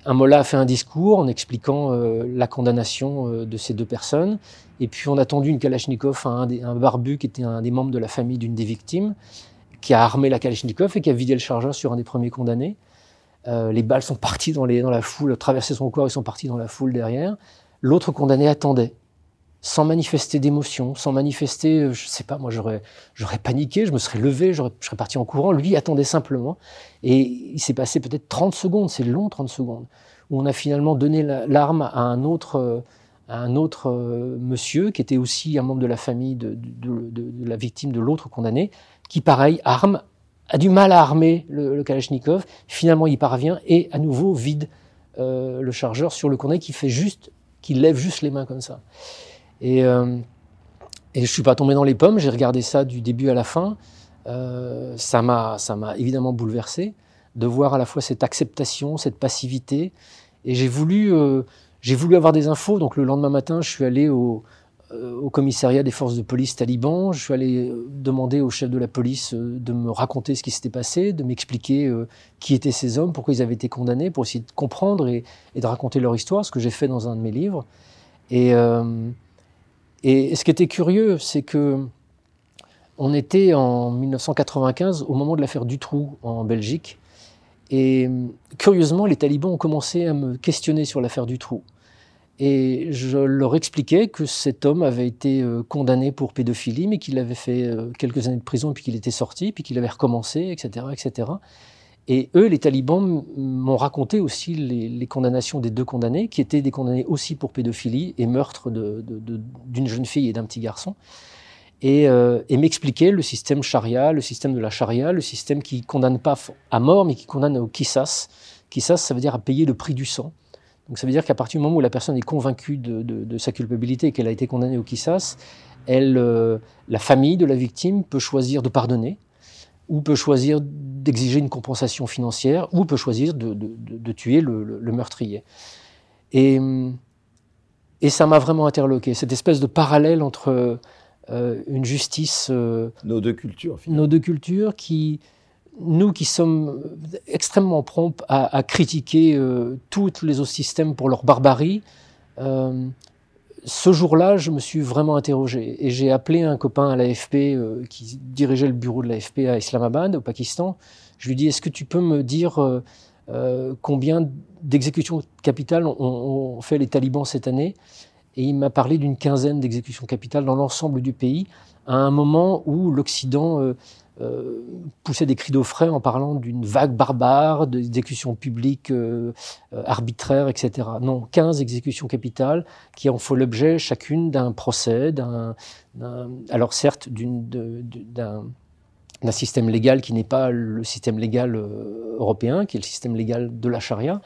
Un mollah a fait un discours en expliquant euh, la condamnation euh, de ces deux personnes. Et puis on a tendu une Kalachnikov un, barbu qui était un des membres de la famille d'une des victimes, qui a armé la Kalachnikov et qui a vidé le chargeur sur un des premiers condamnés. Euh, les balles sont parties dans, la foule, traversé son corps, ils sont partis dans la foule derrière. L'autre condamné attendait sans manifester d'émotion, sans manifester, euh, je sais pas, moi j'aurais, j'aurais paniqué, je me serais levé, je serais parti en courant. Lui attendait simplement. Et il s'est passé peut-être 30 secondes, c'est long 30 secondes, où on a finalement donné l'arme à un autre, euh, un autre euh, monsieur qui était aussi un membre de la famille de, de, la victime de l'autre condamné, qui pareil, arme, a du mal à armer le, le Kalachnikov. Finalement, il parvient et à nouveau vide le chargeur sur le condamné qui fait juste, qui lève juste les mains comme ça. Et, euh, et je suis pas tombé dans les pommes, j'ai regardé ça du début à la fin. Euh, ça m'a évidemment bouleversé de voir à la fois cette acceptation, cette passivité. Et j'ai voulu, euh, voulu avoir des infos. Donc le lendemain matin, je suis allé au, euh, commissariat des forces de police talibans. Je suis allé euh, demander au chef de la police de me raconter ce qui s'était passé, de m'expliquer qui étaient ces hommes, pourquoi ils avaient été condamnés, pour essayer de comprendre et, et de raconter leur histoire, ce que j'ai fait dans un de mes livres. Et, et ce qui était curieux, c'est que on était en 1995 au moment de l'affaire Dutroux en Belgique. Et curieusement, les talibans ont commencé à me questionner sur l'affaire Dutroux. Et je leur expliquais que cet homme avait été euh, condamné pour pédophilie, mais qu'il avait fait euh, quelques années de prison, puis qu'il était sorti, puis qu'il avait recommencé, etc., etc. Et eux, les talibans, m'ont raconté aussi les, condamnations des deux condamnés, qui étaient des condamnés aussi pour pédophilie et meurtre d'une jeune fille et d'un petit garçon. Et, euh, et m'expliquaient le système charia, le système de la charia, le système qui condamne pas à mort, mais qui condamne au kissas. Kissas, ça veut dire à payer le prix du sang. Donc ça veut dire qu'à partir du moment où la personne est convaincue de, sa culpabilité et qu'elle a été condamnée au kissas, elle, euh, la famille de la victime peut choisir de pardonner ou peut choisir d'exiger une compensation financière, ou peut choisir de, tuer le, meurtrier. Et, et ça m'a vraiment interloqué, cette espèce de parallèle entre euh, une justice... Euh, nos deux cultures, finalement. Nos deux cultures qui, nous qui sommes extrêmement prompts à, critiquer euh, tous les autres systèmes pour leur barbarie, ce jour-là, je me suis vraiment interrogé et j'ai appelé un copain à l'AFP euh, qui dirigeait le bureau de l'AFP à Islamabad, au Pakistan. Je lui dit Est-ce que tu peux me dire euh, euh, combien d'exécutions capitales ont, fait les talibans cette année? Et il m'a parlé d'une quinzaine d'exécutions capitales dans l'ensemble du pays, à un moment où l'Occident euh, poussait des cris d'offret en parlant d'une vague barbare, d'exécutions publiques euh, euh, arbitraires, etc. Non, 15 exécutions capitales qui ont fait l'objet chacune d'un procès, d'un, alors certes d'un système légal qui n'est pas le système légal européen, qui est le système légal de la charia.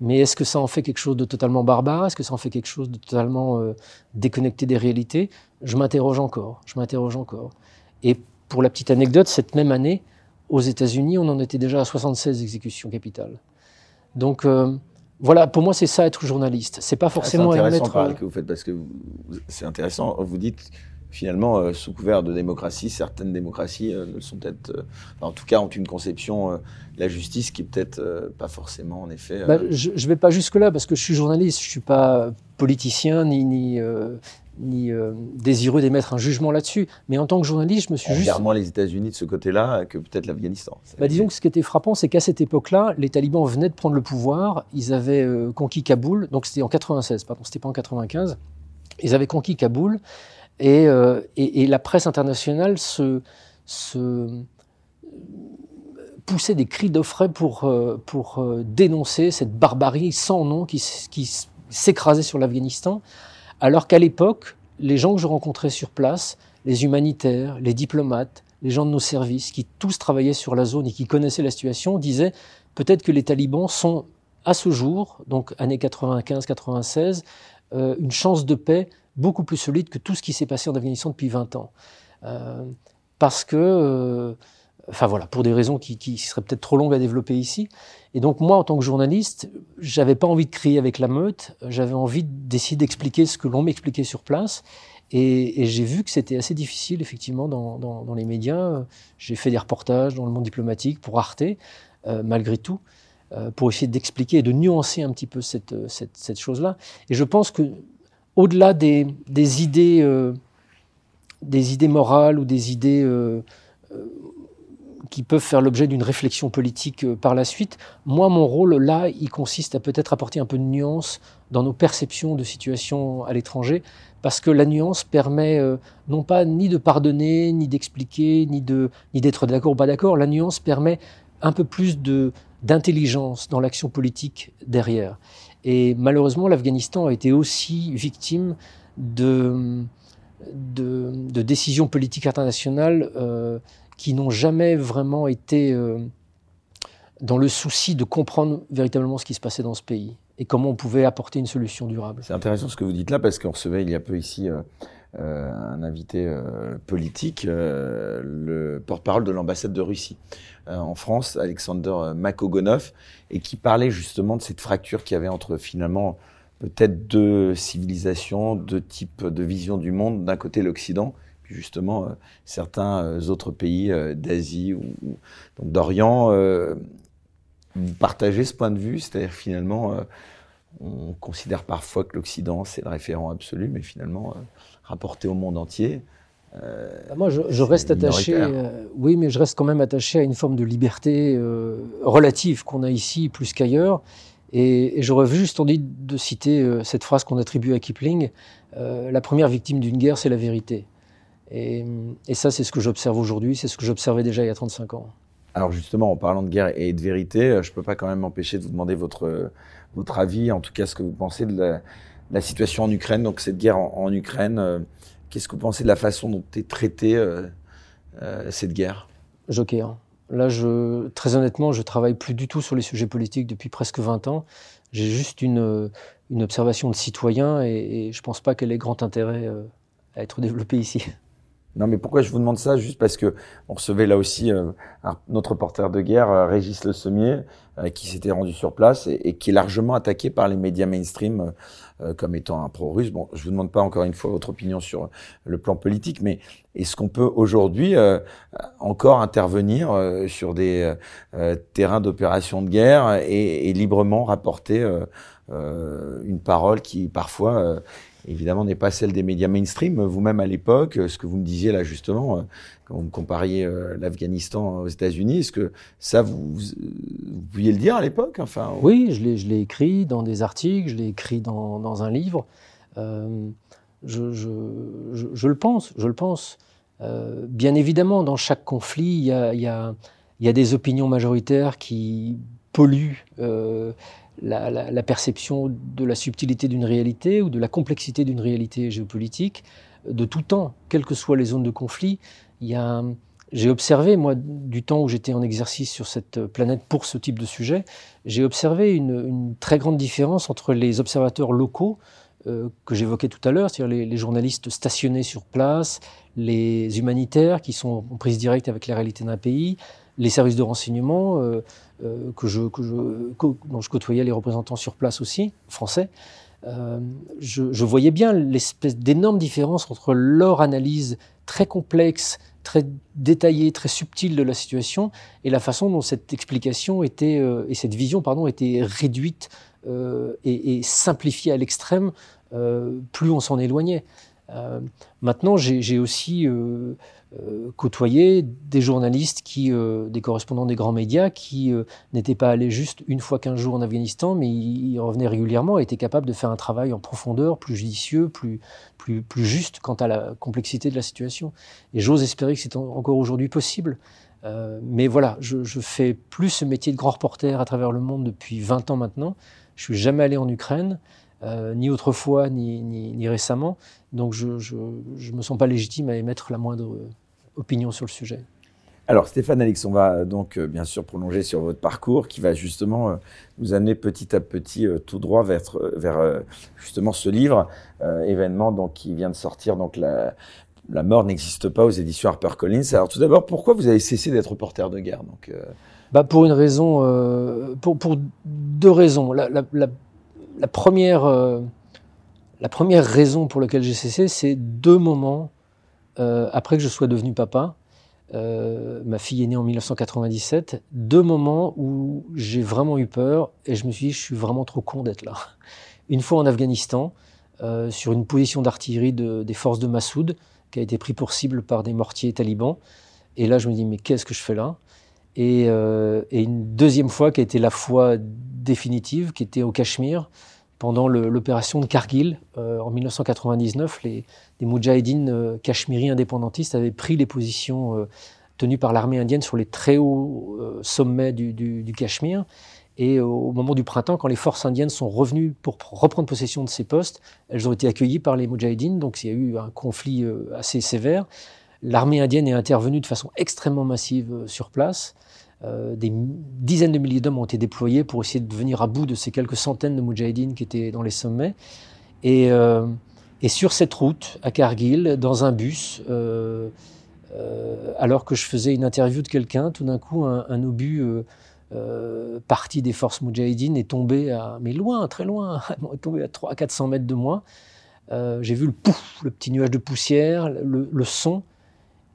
Mais est-ce que ça en fait quelque chose de totalement barbare? Est-ce que ça en fait quelque chose de totalement déconnecté des réalités? Je m'interroge encore. Je m'interroge encore. Et pour la petite anecdote, cette même année, aux États-Unis, on en était déjà à 76 exécutions capitales. Donc euh, voilà, pour moi, c'est ça être journaliste. C'est pas forcément ah, c'est intéressant euh, que vous faites parce que c'est intéressant. Vous dites finalement, euh, sous couvert de démocratie, certaines démocraties ne sont peut-être, en tout cas, ont une conception de la justice qui est peut-être pas forcément, en effet. Bah, je ne vais pas jusque là parce que je suis journaliste, je suis pas politicien ni ni ni euh, désireux d'émettre un jugement là-dessus. Mais en tant que journaliste, je me suis On juste. moins les États-Unis de ce côté-là que peut-être l'Afghanistan. Bah, disons que ce qui était frappant, c'est qu'à cette époque-là, les talibans venaient de prendre le pouvoir. Ils avaient euh, conquis Kaboul. Donc c'était en 96, pardon, c'était pas en 95. Ils avaient conquis Kaboul. Et, euh, et, la presse internationale se, se poussait des cris d'offret pour, pour dénoncer cette barbarie sans nom qui, qui s'écrasait sur l'Afghanistan. Alors qu'à l'époque, les gens que je rencontrais sur place, les humanitaires, les diplomates, les gens de nos services, qui tous travaillaient sur la zone et qui connaissaient la situation, disaient peut-être que les talibans sont, à ce jour, donc années 95-96, euh, une chance de paix beaucoup plus solide que tout ce qui s'est passé en Afghanistan depuis 20 ans. Euh, parce que euh, Enfin voilà, pour des raisons qui, seraient peut-être trop longues à développer ici. Et donc moi, en tant que journaliste, j'avais pas envie de crier avec la meute, j'avais envie d'essayer d'expliquer ce que l'on m'expliquait sur place. Et, j'ai vu que c'était assez difficile, effectivement, dans, les médias. J'ai fait des reportages dans le monde diplomatique pour Arte, euh, malgré tout, euh, pour essayer d'expliquer et de nuancer un petit peu cette, cette chose-là. Et je pense que, au-delà des, idées, euh, des idées morales ou des idées euh, qui peuvent faire l'objet d'une réflexion politique euh, par la suite. Moi, mon rôle là, il consiste à peut-être apporter un peu de nuance dans nos perceptions de situations à l'étranger, parce que la nuance permet euh, non pas ni de pardonner, ni d'expliquer, ni de ni d'être d'accord ou pas d'accord. La nuance permet un peu plus de d'intelligence dans l'action politique derrière. Et malheureusement, l'Afghanistan a été aussi victime de de, décisions politiques internationales euh, qui n'ont jamais vraiment été euh, dans le souci de comprendre véritablement ce qui se passait dans ce pays et comment on pouvait apporter une solution durable. C'est intéressant ce que vous dites là parce qu'on recevait il y a peu ici euh, euh un invité politique, le porte-parole de l'ambassade de Russie en France, Alexander Makogonov, et qui parlait justement de cette fracture qu'il y avait entre finalement peut-être deux civilisations, deux types de vision du monde. D'un côté l'Occident justement euh, certains euh, autres pays euh, d'Asie ou, d'Orient partager ce point de vue, c'est-à-dire finalement on considère parfois que l'Occident c'est le référent absolu, mais finalement rapporté au monde entier. Bah, moi, je, reste attaché. oui, mais je reste quand même attaché à une forme de liberté relative qu'on a ici plus qu'ailleurs. Et, et j'aurais juste envie de citer cette phrase qu'on attribue à Kipling la première victime d'une guerre, c'est la vérité. Et, ça, c'est ce que j'observe aujourd'hui, c'est ce que j'observais déjà il y a 35 ans. Alors justement, en parlant de guerre et de vérité, euh, je ne peux pas quand même m'empêcher de vous demander votre, votre avis, en tout cas ce que vous pensez de la, situation en Ukraine, donc cette guerre en, Ukraine. Euh, qu'est-ce que vous pensez de la façon dont est traitée euh, cette guerre? Joker. Là, je, très honnêtement, je travaille plus du tout sur les sujets politiques depuis presque 20 ans. J'ai juste une, une observation de citoyen et, et je ne pense pas qu'elle ait grand intérêt à être développée ici. Non, mais pourquoi je vous demande ça? Juste parce que on recevait là aussi euh, notre reporter de guerre, euh, Régis Le Sommier, euh, qui s'était rendu sur place et, et, qui est largement attaqué par les médias mainstream comme étant un pro-russe. Bon, je vous demande pas encore une fois votre opinion sur le plan politique, mais est-ce qu'on peut aujourd'hui encore intervenir sur des terrains d'opération de guerre et, et librement rapporter une parole qui parfois évidemment n'est pas celle des médias mainstream. Vous-même à l'époque, ce que vous me disiez là justement, euh, quand vous compariez euh, l'Afghanistan aux États-Unis, est-ce que ça vous, vous, pouviez le dire à l'époque Oui, je l'ai écrit dans des articles, je l'ai écrit dans, un livre. Euh, je, le pense, je le pense. Euh, bien évidemment, dans chaque conflit, il y a, des opinions majoritaires qui polluent euh, la, la, la, perception de la subtilité d'une réalité ou de la complexité d'une réalité géopolitique de tout temps, quelles que soient les zones de conflit. Il y a, j'ai observé, moi, du temps où j'étais en exercice sur cette planète pour ce type de sujet, j'ai observé une, très grande différence entre les observateurs locaux euh, que j'évoquais tout à l'heure, c'est-à-dire les, journalistes stationnés sur place, les humanitaires qui sont en prise directe avec les réalités d'un pays, les services de renseignement, euh, euh, que je, que je, dont je côtoyais les représentants sur place aussi, français, euh, je, voyais bien l'espèce d'énorme différence entre leur analyse très complexe, très détaillée, très subtile de la situation et la façon dont cette explication était, et cette vision pardon, était réduite et, et, simplifiée à l'extrême plus on s'en éloignait. maintenant, j'ai aussi côtoyer des journalistes, qui, euh, des correspondants des grands médias, qui euh, n'étaient pas allés juste une fois qu'un jour en Afghanistan, mais ils, revenaient régulièrement et étaient capables de faire un travail en profondeur, plus judicieux, plus, plus, plus juste quant à la complexité de la situation. Et j'ose espérer que c'est encore aujourd'hui possible. Euh, mais voilà, je, je fais plus ce métier de grand reporter à travers le monde depuis 20 ans maintenant. Je suis jamais allé en Ukraine. Euh, ni autrefois, ni, ni, ni, récemment. Donc je ne me sens pas légitime à émettre la moindre opinion sur le sujet. Alors Stéphane Alix, on va donc euh, bien sûr prolonger sur votre parcours qui va justement euh, nous amener petit à petit euh, tout droit vers, vers justement ce livre, événement donc qui vient de sortir, donc la, la mort n'existe pas aux éditions HarperCollins. Alors tout d'abord, pourquoi vous avez cessé d'être reporter de guerre? Donc, bah Pour une raison, pour, pour, deux raisons. La, la, la, la première, la première raison pour laquelle j'ai cessé, c'est deux moments euh, après que je sois devenu papa, euh, ma fille est née en 1997, deux moments où j'ai vraiment eu peur et je me suis dit, je suis vraiment trop con d'être là. Une fois en Afghanistan, euh, sur une position d'artillerie de, des forces de Massoud, qui a été pris pour cible par des mortiers talibans. Et là, je me dis, mais qu'est-ce que je fais là? Et, et, une deuxième fois qui a été la fois définitive, qui était au Cachemire, pendant l'opération de Kargil euh, en 1999, les, les Moudjahidines euh, cachemiris indépendantistes avaient pris les positions euh, tenues par l'armée indienne sur les très hauts euh, sommets du, du, Cachemire. Et au moment du printemps, quand les forces indiennes sont revenues pour reprendre possession de ces postes, elles ont été accueillies par les Moudjahidines, donc il y a eu un conflit assez sévère. L'armée indienne est intervenue de façon extrêmement massive sur place. Euh, des dizaines de milliers d'hommes ont été déployés pour essayer de venir à bout de ces quelques centaines de Moudjahidines qui étaient dans les sommets. Et, euh, et sur cette route, à Kargil, dans un bus, euh, alors que je faisais une interview de quelqu'un, tout d'un coup, un, obus parti des forces Moudjahidines est tombé à, mais loin, très loin, est tombé à 300 400 mètres de moi. J'ai vu le pouf, le petit nuage de poussière, le, le son.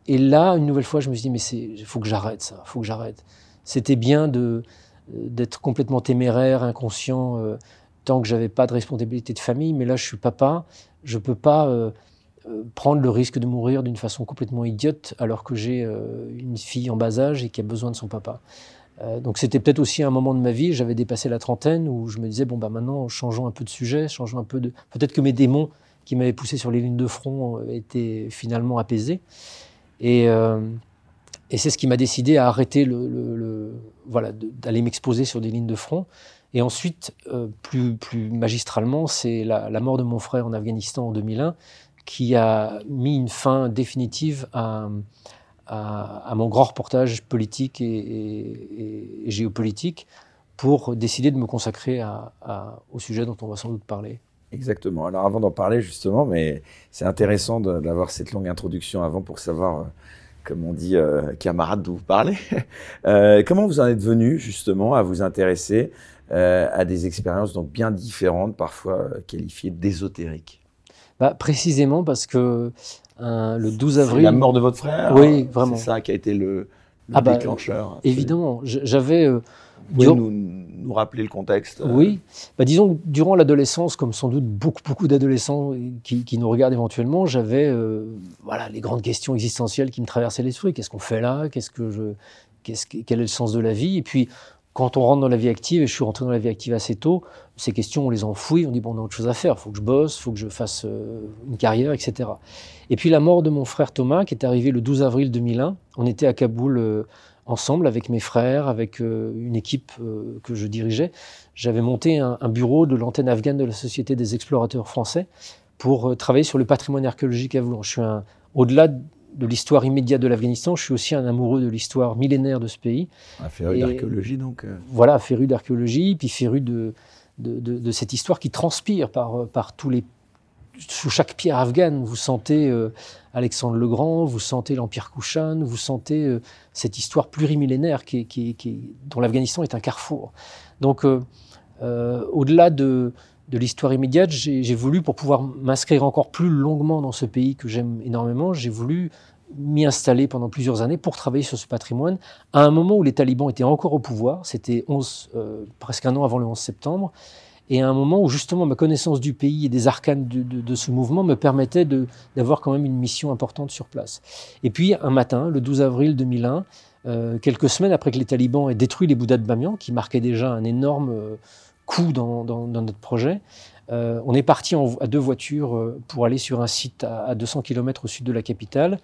Et là, une nouvelle fois, je me suis dit, mais il faut que j'arrête ça, il faut que j'arrête. C'était bien de d'être complètement téméraire, inconscient, euh, tant que j'avais pas de responsabilité de famille, mais là, je suis papa, je peux pas euh, euh, prendre le risque de mourir d'une façon complètement idiote alors que j'ai euh, une fille en bas âge et qui a besoin de son papa. Euh, donc c'était peut-être aussi un moment de ma vie, j'avais dépassé la trentaine, où je me disais, bon, bah maintenant, changeons un peu de sujet, changeons un peu de... Peut-être que mes démons qui m'avaient poussé sur les lignes de front étaient finalement apaisés. Et, euh, et c'est ce qui m'a décidé à arrêter le, voilà, d'aller m'exposer sur des lignes de front. Et ensuite, euh, plus, plus magistralement, c'est la, mort de mon frère en Afghanistan en 2001 qui a mis une fin définitive à, à, mon grand reportage politique et, géopolitique pour décider de me consacrer au sujet dont on va sans doute parler. Exactement. Alors avant d'en parler justement, mais c'est intéressant d'avoir cette longue introduction avant pour savoir, euh, comme on dit, euh, camarade, d'où vous parlez. euh, comment vous en êtes venu justement à vous intéresser euh, à des expériences donc bien différentes, parfois qualifiées d'ésotériques? Bah, Précisément parce que le 12 avril... La mort de votre frère? Oui, vraiment. C'est ça qui a été le, le ah bah, déclencheur. Évidemment. J'avais vous pouvez nous, nous, rappeler le contexte euh Oui. Bah, disons, durant l'adolescence, comme sans doute beaucoup, beaucoup d'adolescents qui, qui, nous regardent éventuellement, j'avais euh, voilà, les grandes questions existentielles qui me traversaient l'esprit. Qu'est-ce qu'on fait là? Qu'est-ce que je, Quel est le sens de la vie? Et puis, quand on rentre dans la vie active, et je suis rentré dans la vie active assez tôt, ces questions, on les enfouit, on dit, bon, on a autre chose à faire, il faut que je bosse, il faut que je fasse euh, une carrière, etc. Et puis la mort de mon frère Thomas, qui est arrivé le 12 avril 2001, on était à Kaboul ensemble avec mes frères, avec euh, une équipe euh, que je dirigeais. J'avais monté un, bureau de l'antenne afghane de la Société des explorateurs français pour euh, travailler sur le patrimoine archéologique afghan. Je suis au-delà de l'histoire immédiate de l'Afghanistan, je suis aussi un amoureux de l'histoire millénaire de ce pays. Un féru d'archéologie donc. Voilà, féru d'archéologie, puis féru de, de, de, de, cette histoire qui transpire par, par tous les sous chaque pierre afghane, vous sentez euh, Alexandre le Grand, vous sentez l'Empire Kushan, vous sentez euh, cette histoire plurimillénaire qui, dont l'Afghanistan est un carrefour. Donc, euh, au-delà de, de l'histoire immédiate, j'ai voulu, pour pouvoir m'inscrire encore plus longuement dans ce pays que j'aime énormément, j'ai voulu m'y installer pendant plusieurs années pour travailler sur ce patrimoine, à un moment où les talibans étaient encore au pouvoir, c'était presque un an avant le 11 septembre, et à un moment où justement ma connaissance du pays et des arcanes de, ce mouvement me permettait d'avoir quand même une mission importante sur place. Et puis un matin, le 12 avril 2001, euh, quelques semaines après que les talibans aient détruit les Bouddhas de Bamiyan, qui marquait déjà un énorme euh, coup dans, notre projet, euh, on est parti en, à deux voitures pour aller sur un site à, à 200 km au sud de la capitale.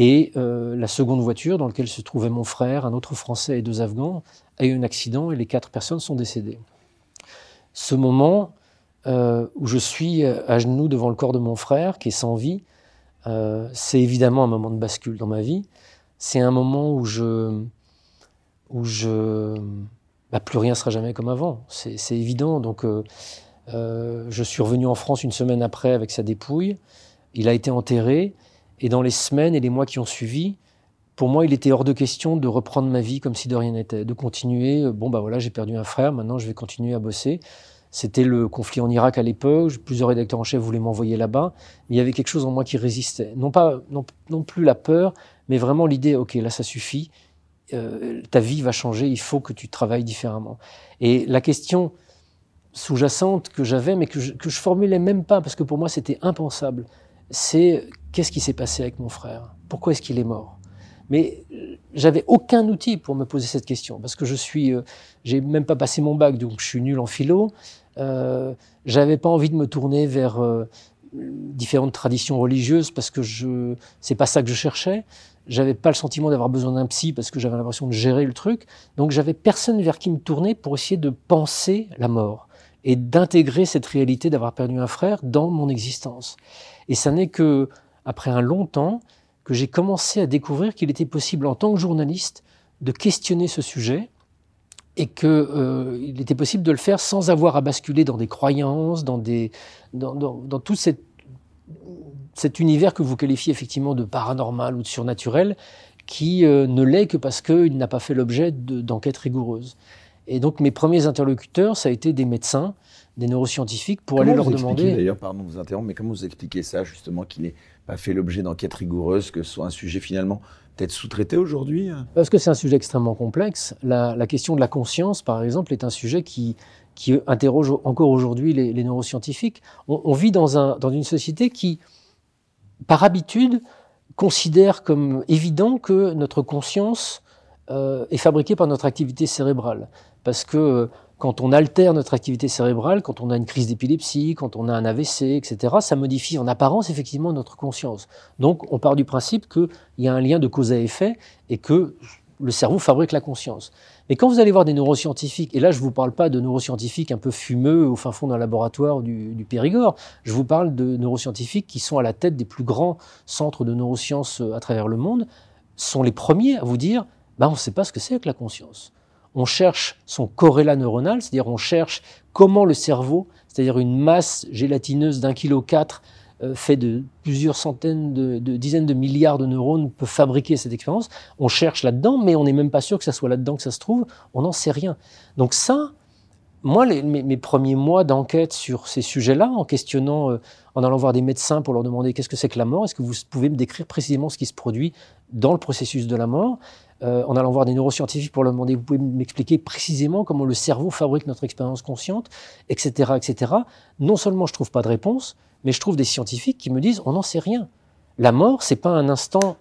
Et la seconde voiture, dans laquelle se trouvait mon frère, un autre Français et deux Afghans, a eu un accident et les quatre personnes sont décédées ce moment euh, où je suis à genoux devant le corps de mon frère qui est sans vie, euh, c'est évidemment un moment de bascule dans ma vie. C'est un moment où je, où je, bah, plus rien sera jamais comme avant. C'est évident. Donc, euh, je suis revenu en France une semaine après avec sa dépouille. Il a été enterré. Et dans les semaines et les mois qui ont suivi, pour moi, il était hors de question de reprendre ma vie comme si de rien n'était, de continuer. Euh, bon, bah voilà, j'ai perdu un frère, maintenant je vais continuer à bosser. C'était le conflit en Irak à l'époque, plusieurs rédacteurs en chef voulaient m'envoyer là-bas, mais il y avait quelque chose en moi qui résistait. Non pas, non, non plus la peur, mais vraiment l'idée, ok, là ça suffit, euh, ta vie va changer, il faut que tu travailles différemment. Et la question sous-jacente que j'avais, mais que je, que je formulais même pas, parce que pour moi c'était impensable, c'est qu'est-ce qui s'est passé avec mon frère? Pourquoi est-ce qu'il est mort? Mais euh, j'avais aucun outil pour me poser cette question parce que je suis, euh, j'ai même pas passé mon bac, donc je suis nul en philo. Euh, j'avais pas envie de me tourner vers euh, différentes traditions religieuses parce que je, c'est pas ça que je cherchais. J'avais pas le sentiment d'avoir besoin d'un psy parce que j'avais l'impression de gérer le truc. Donc j'avais personne vers qui me tourner pour essayer de penser la mort et d'intégrer cette réalité d'avoir perdu un frère dans mon existence. Et ça n'est que après un long temps que j'ai commencé à découvrir qu'il était possible en tant que journaliste de questionner ce sujet et qu'il euh, était possible de le faire sans avoir à basculer dans des croyances, dans, des, dans, dans, dans tout cette, cet univers que vous qualifiez effectivement de paranormal ou de surnaturel, qui euh, ne l'est que parce qu'il n'a pas fait l'objet d'enquêtes rigoureuses. Et donc mes premiers interlocuteurs, ça a été des médecins, des neuroscientifiques, pour comment aller leur demander... D'ailleurs, pardon de vous interrompre, mais comment vous expliquez ça justement qu'il est pas fait l'objet d'enquêtes rigoureuses, que ce soit un sujet finalement peut-être sous-traité aujourd'hui Parce que c'est un sujet extrêmement complexe. La, question de la conscience, par exemple, est un sujet qui, qui interroge encore aujourd'hui les, neuroscientifiques. On, on vit dans, un, dans une société qui, par habitude, considère comme évident que notre conscience euh, est fabriquée par notre activité cérébrale. Parce que quand on altère notre activité cérébrale, quand on a une crise d'épilepsie, quand on a un AVC, etc., ça modifie en apparence effectivement notre conscience. Donc on part du principe qu'il y a un lien de cause à effet et que le cerveau fabrique la conscience. Mais quand vous allez voir des neuroscientifiques, et là je ne vous parle pas de neuroscientifiques un peu fumeux au fin fond d'un laboratoire du, Périgord, je vous parle de neuroscientifiques qui sont à la tête des plus grands centres de neurosciences à travers le monde, sont les premiers à vous dire, bah, on ne sait pas ce que c'est que la conscience on cherche son corrélat neuronal, c'est-à-dire on cherche comment le cerveau c'est-à-dire une masse gélatineuse d'un kilo quatre euh, fait de plusieurs centaines, de, dizaines de milliards de neurones, peut fabriquer cette expérience. On cherche là-dedans, mais on n'est même pas sûr que ça soit là-dedans que ça se trouve. On n'en sait rien. Donc ça, moi, mes, premiers mois d'enquête sur ces sujets-là, en questionnant, euh, en allant voir des médecins pour leur demander qu'est-ce que c'est que la mort, est-ce que vous pouvez me décrire précisément ce qui se produit dans le processus de la mort, euh, en allant voir des neuroscientifiques pour leur demander, vous pouvez m'expliquer précisément comment le cerveau fabrique notre expérience consciente, etc., etc. Non seulement je trouve pas de réponse, mais je trouve des scientifiques qui me disent on n'en sait rien. La mort, c'est pas un instant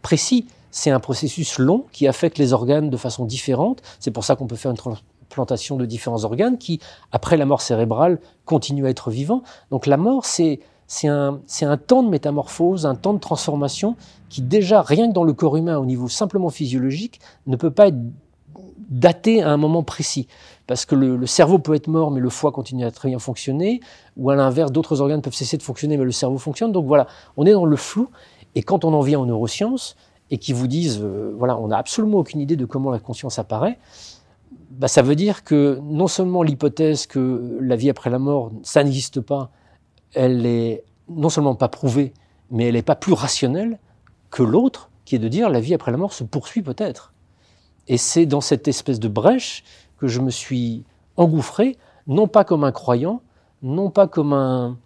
précis, c'est un processus long qui affecte les organes de façon différente. C'est pour ça qu'on peut faire une transplantation de différents organes qui, après la mort cérébrale, continuent à être vivants. Donc la mort, c'est c'est un, temps de métamorphose, un temps de transformation qui déjà, rien que dans le corps humain, au niveau simplement physiologique, ne peut pas être daté à un moment précis parce que le, cerveau peut être mort, mais le foie continue à très bien fonctionner, ou à l'inverse, d'autres organes peuvent cesser de fonctionner, mais le cerveau fonctionne. Donc voilà, on est dans le flou, et quand on en vient aux neurosciences, et qui vous disent, euh, voilà, on n'a absolument aucune idée de comment la conscience apparaît, bah, ça veut dire que non seulement l'hypothèse que la vie après la mort, ça n'existe pas, elle est non seulement pas prouvée, mais elle n'est pas plus rationnelle que l'autre, qui est de dire la vie après la mort se poursuit peut-être. Et c'est dans cette espèce de brèche que je me suis engouffré, non pas comme un croyant, non pas comme un...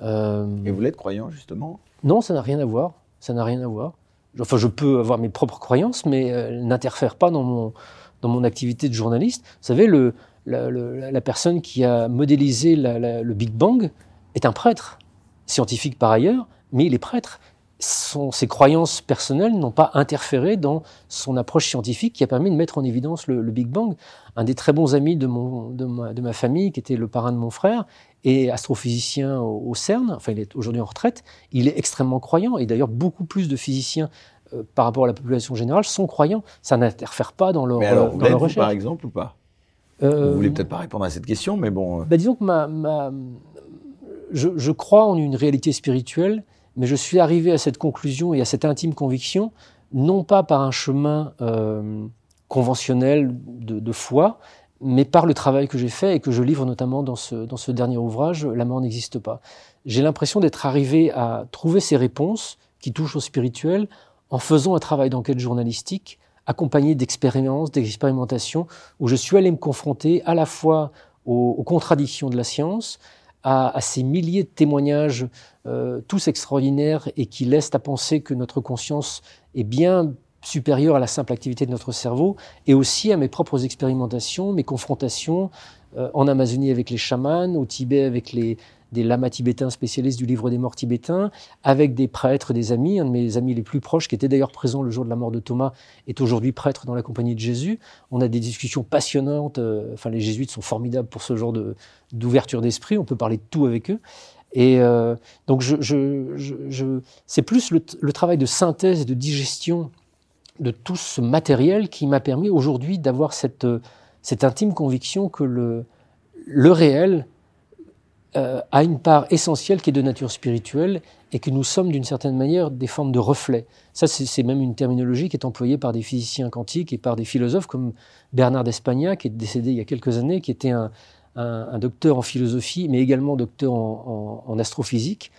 Euh, Et vous l'êtes croyant, justement? Non, ça n'a rien à voir. Ça n'a rien à voir. Enfin, je peux avoir mes propres croyances, mais elles n'interfèrent pas dans mon, dans mon activité de journaliste. Vous savez, le, la, personne qui a modélisé le Big Bang est un prêtre, scientifique par ailleurs, mais il est prêtre ses croyances personnelles n'ont pas interféré dans son approche scientifique qui a permis de mettre en évidence le, Big Bang. Un des très bons amis de, mon, de, ma, famille, qui était le parrain de mon frère, et astrophysicien au, CERN, enfin il est aujourd'hui en retraite, il est extrêmement croyant, et d'ailleurs beaucoup plus de physiciens euh, par rapport à la population générale sont croyants. Ça n'interfère pas dans leur, mais alors, dans recherche. par exemple, ou pas? Euh, Vous voulez peut-être pas répondre à cette question, mais bon... Euh. Bah, disons que ma, ma je, crois en une réalité spirituelle mais je suis arrivé à cette conclusion et à cette intime conviction, non pas par un chemin euh, conventionnel de, foi, mais par le travail que j'ai fait et que je livre notamment dans ce, dans ce dernier ouvrage, La mort n'existe pas. J'ai l'impression d'être arrivé à trouver ces réponses qui touchent au spirituel en faisant un travail d'enquête journalistique accompagné d'expériences, d'expérimentations, où je suis allé me confronter à la fois aux contradictions de la science, à, ces milliers de témoignages, euh, tous extraordinaires, et qui laissent à penser que notre conscience est bien supérieure à la simple activité de notre cerveau, et aussi à mes propres expérimentations, mes confrontations euh, en Amazonie avec les chamans, au Tibet avec les, des lamas tibétains spécialistes du livre des morts tibétains, avec des prêtres, des amis. Un de mes amis les plus proches, qui était d'ailleurs présent le jour de la mort de Thomas, est aujourd'hui prêtre dans la compagnie de Jésus. On a des discussions passionnantes. Euh, enfin, les jésuites sont formidables pour ce genre d'ouverture d'esprit. On peut parler de tout avec eux. Et euh, donc, c'est plus le, travail de synthèse et de digestion de tout ce matériel qui m'a permis aujourd'hui d'avoir cette, cette intime conviction que le, le réel euh, une part essentielle qui est de nature spirituelle et que nous sommes d'une certaine manière des formes de reflets. Ça, c'est même une terminologie qui est employée par des physiciens quantiques et par des philosophes comme Bernard d'Espagna, qui est décédé il y a quelques années, qui était un, un, docteur en philosophie, mais également docteur en, en, en astrophysique,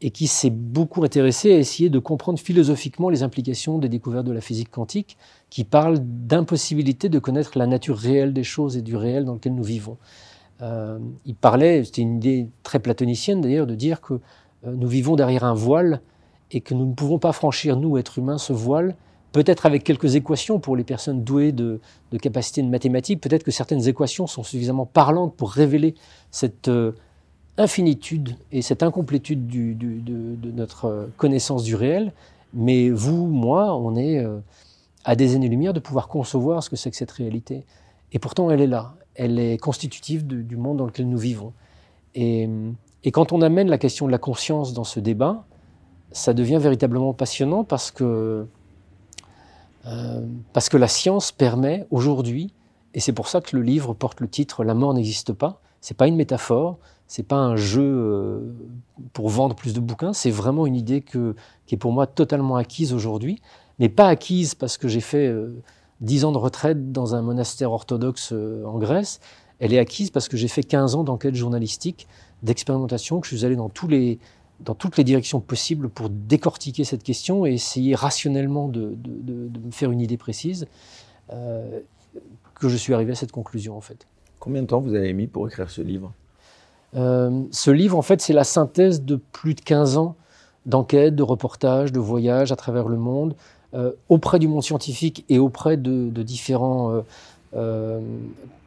et qui s'est beaucoup intéressé à essayer de comprendre philosophiquement les implications des découvertes de la physique quantique, qui parlent d'impossibilité de connaître la nature réelle des choses et du réel dans lequel nous vivons. Euh, il parlait, c'était une idée très platonicienne d'ailleurs, de dire que euh, nous vivons derrière un voile et que nous ne pouvons pas franchir, nous, êtres humains, ce voile, peut-être avec quelques équations pour les personnes douées de, capacités de mathématiques, peut-être que certaines équations sont suffisamment parlantes pour révéler cette euh, infinitude et cette incomplétude de, notre connaissance du réel, mais vous, moi, on est à des années-lumière de pouvoir concevoir ce que c'est que cette réalité. Et pourtant, elle est là elle est constitutive du monde dans lequel nous vivons. Et, quand on amène la question de la conscience dans ce débat, ça devient véritablement passionnant parce que, euh, parce que la science permet aujourd'hui, et c'est pour ça que le livre porte le titre La mort n'existe pas, c'est pas une métaphore, c'est pas un jeu euh, pour vendre plus de bouquins, c'est vraiment une idée qui est pour moi totalement acquise aujourd'hui, mais pas acquise parce que j'ai fait... Euh, dix ans de retraite dans un monastère orthodoxe euh, en Grèce, Elle est acquise parce que j'ai fait 15 ans d'enquête journalistique, d'expérimentation, que je suis allé dans, tous les, dans toutes les directions possibles pour décortiquer cette question et essayer rationnellement de, de, de me faire une idée précise, euh, que je suis arrivé à cette conclusion en fait. Combien de temps vous avez mis pour écrire ce livre? Euh, Ce livre, en fait, c'est la synthèse de plus de 15 ans d'enquête, de reportage, de voyage à travers le monde, auprès du monde scientifique et auprès de, différents euh, euh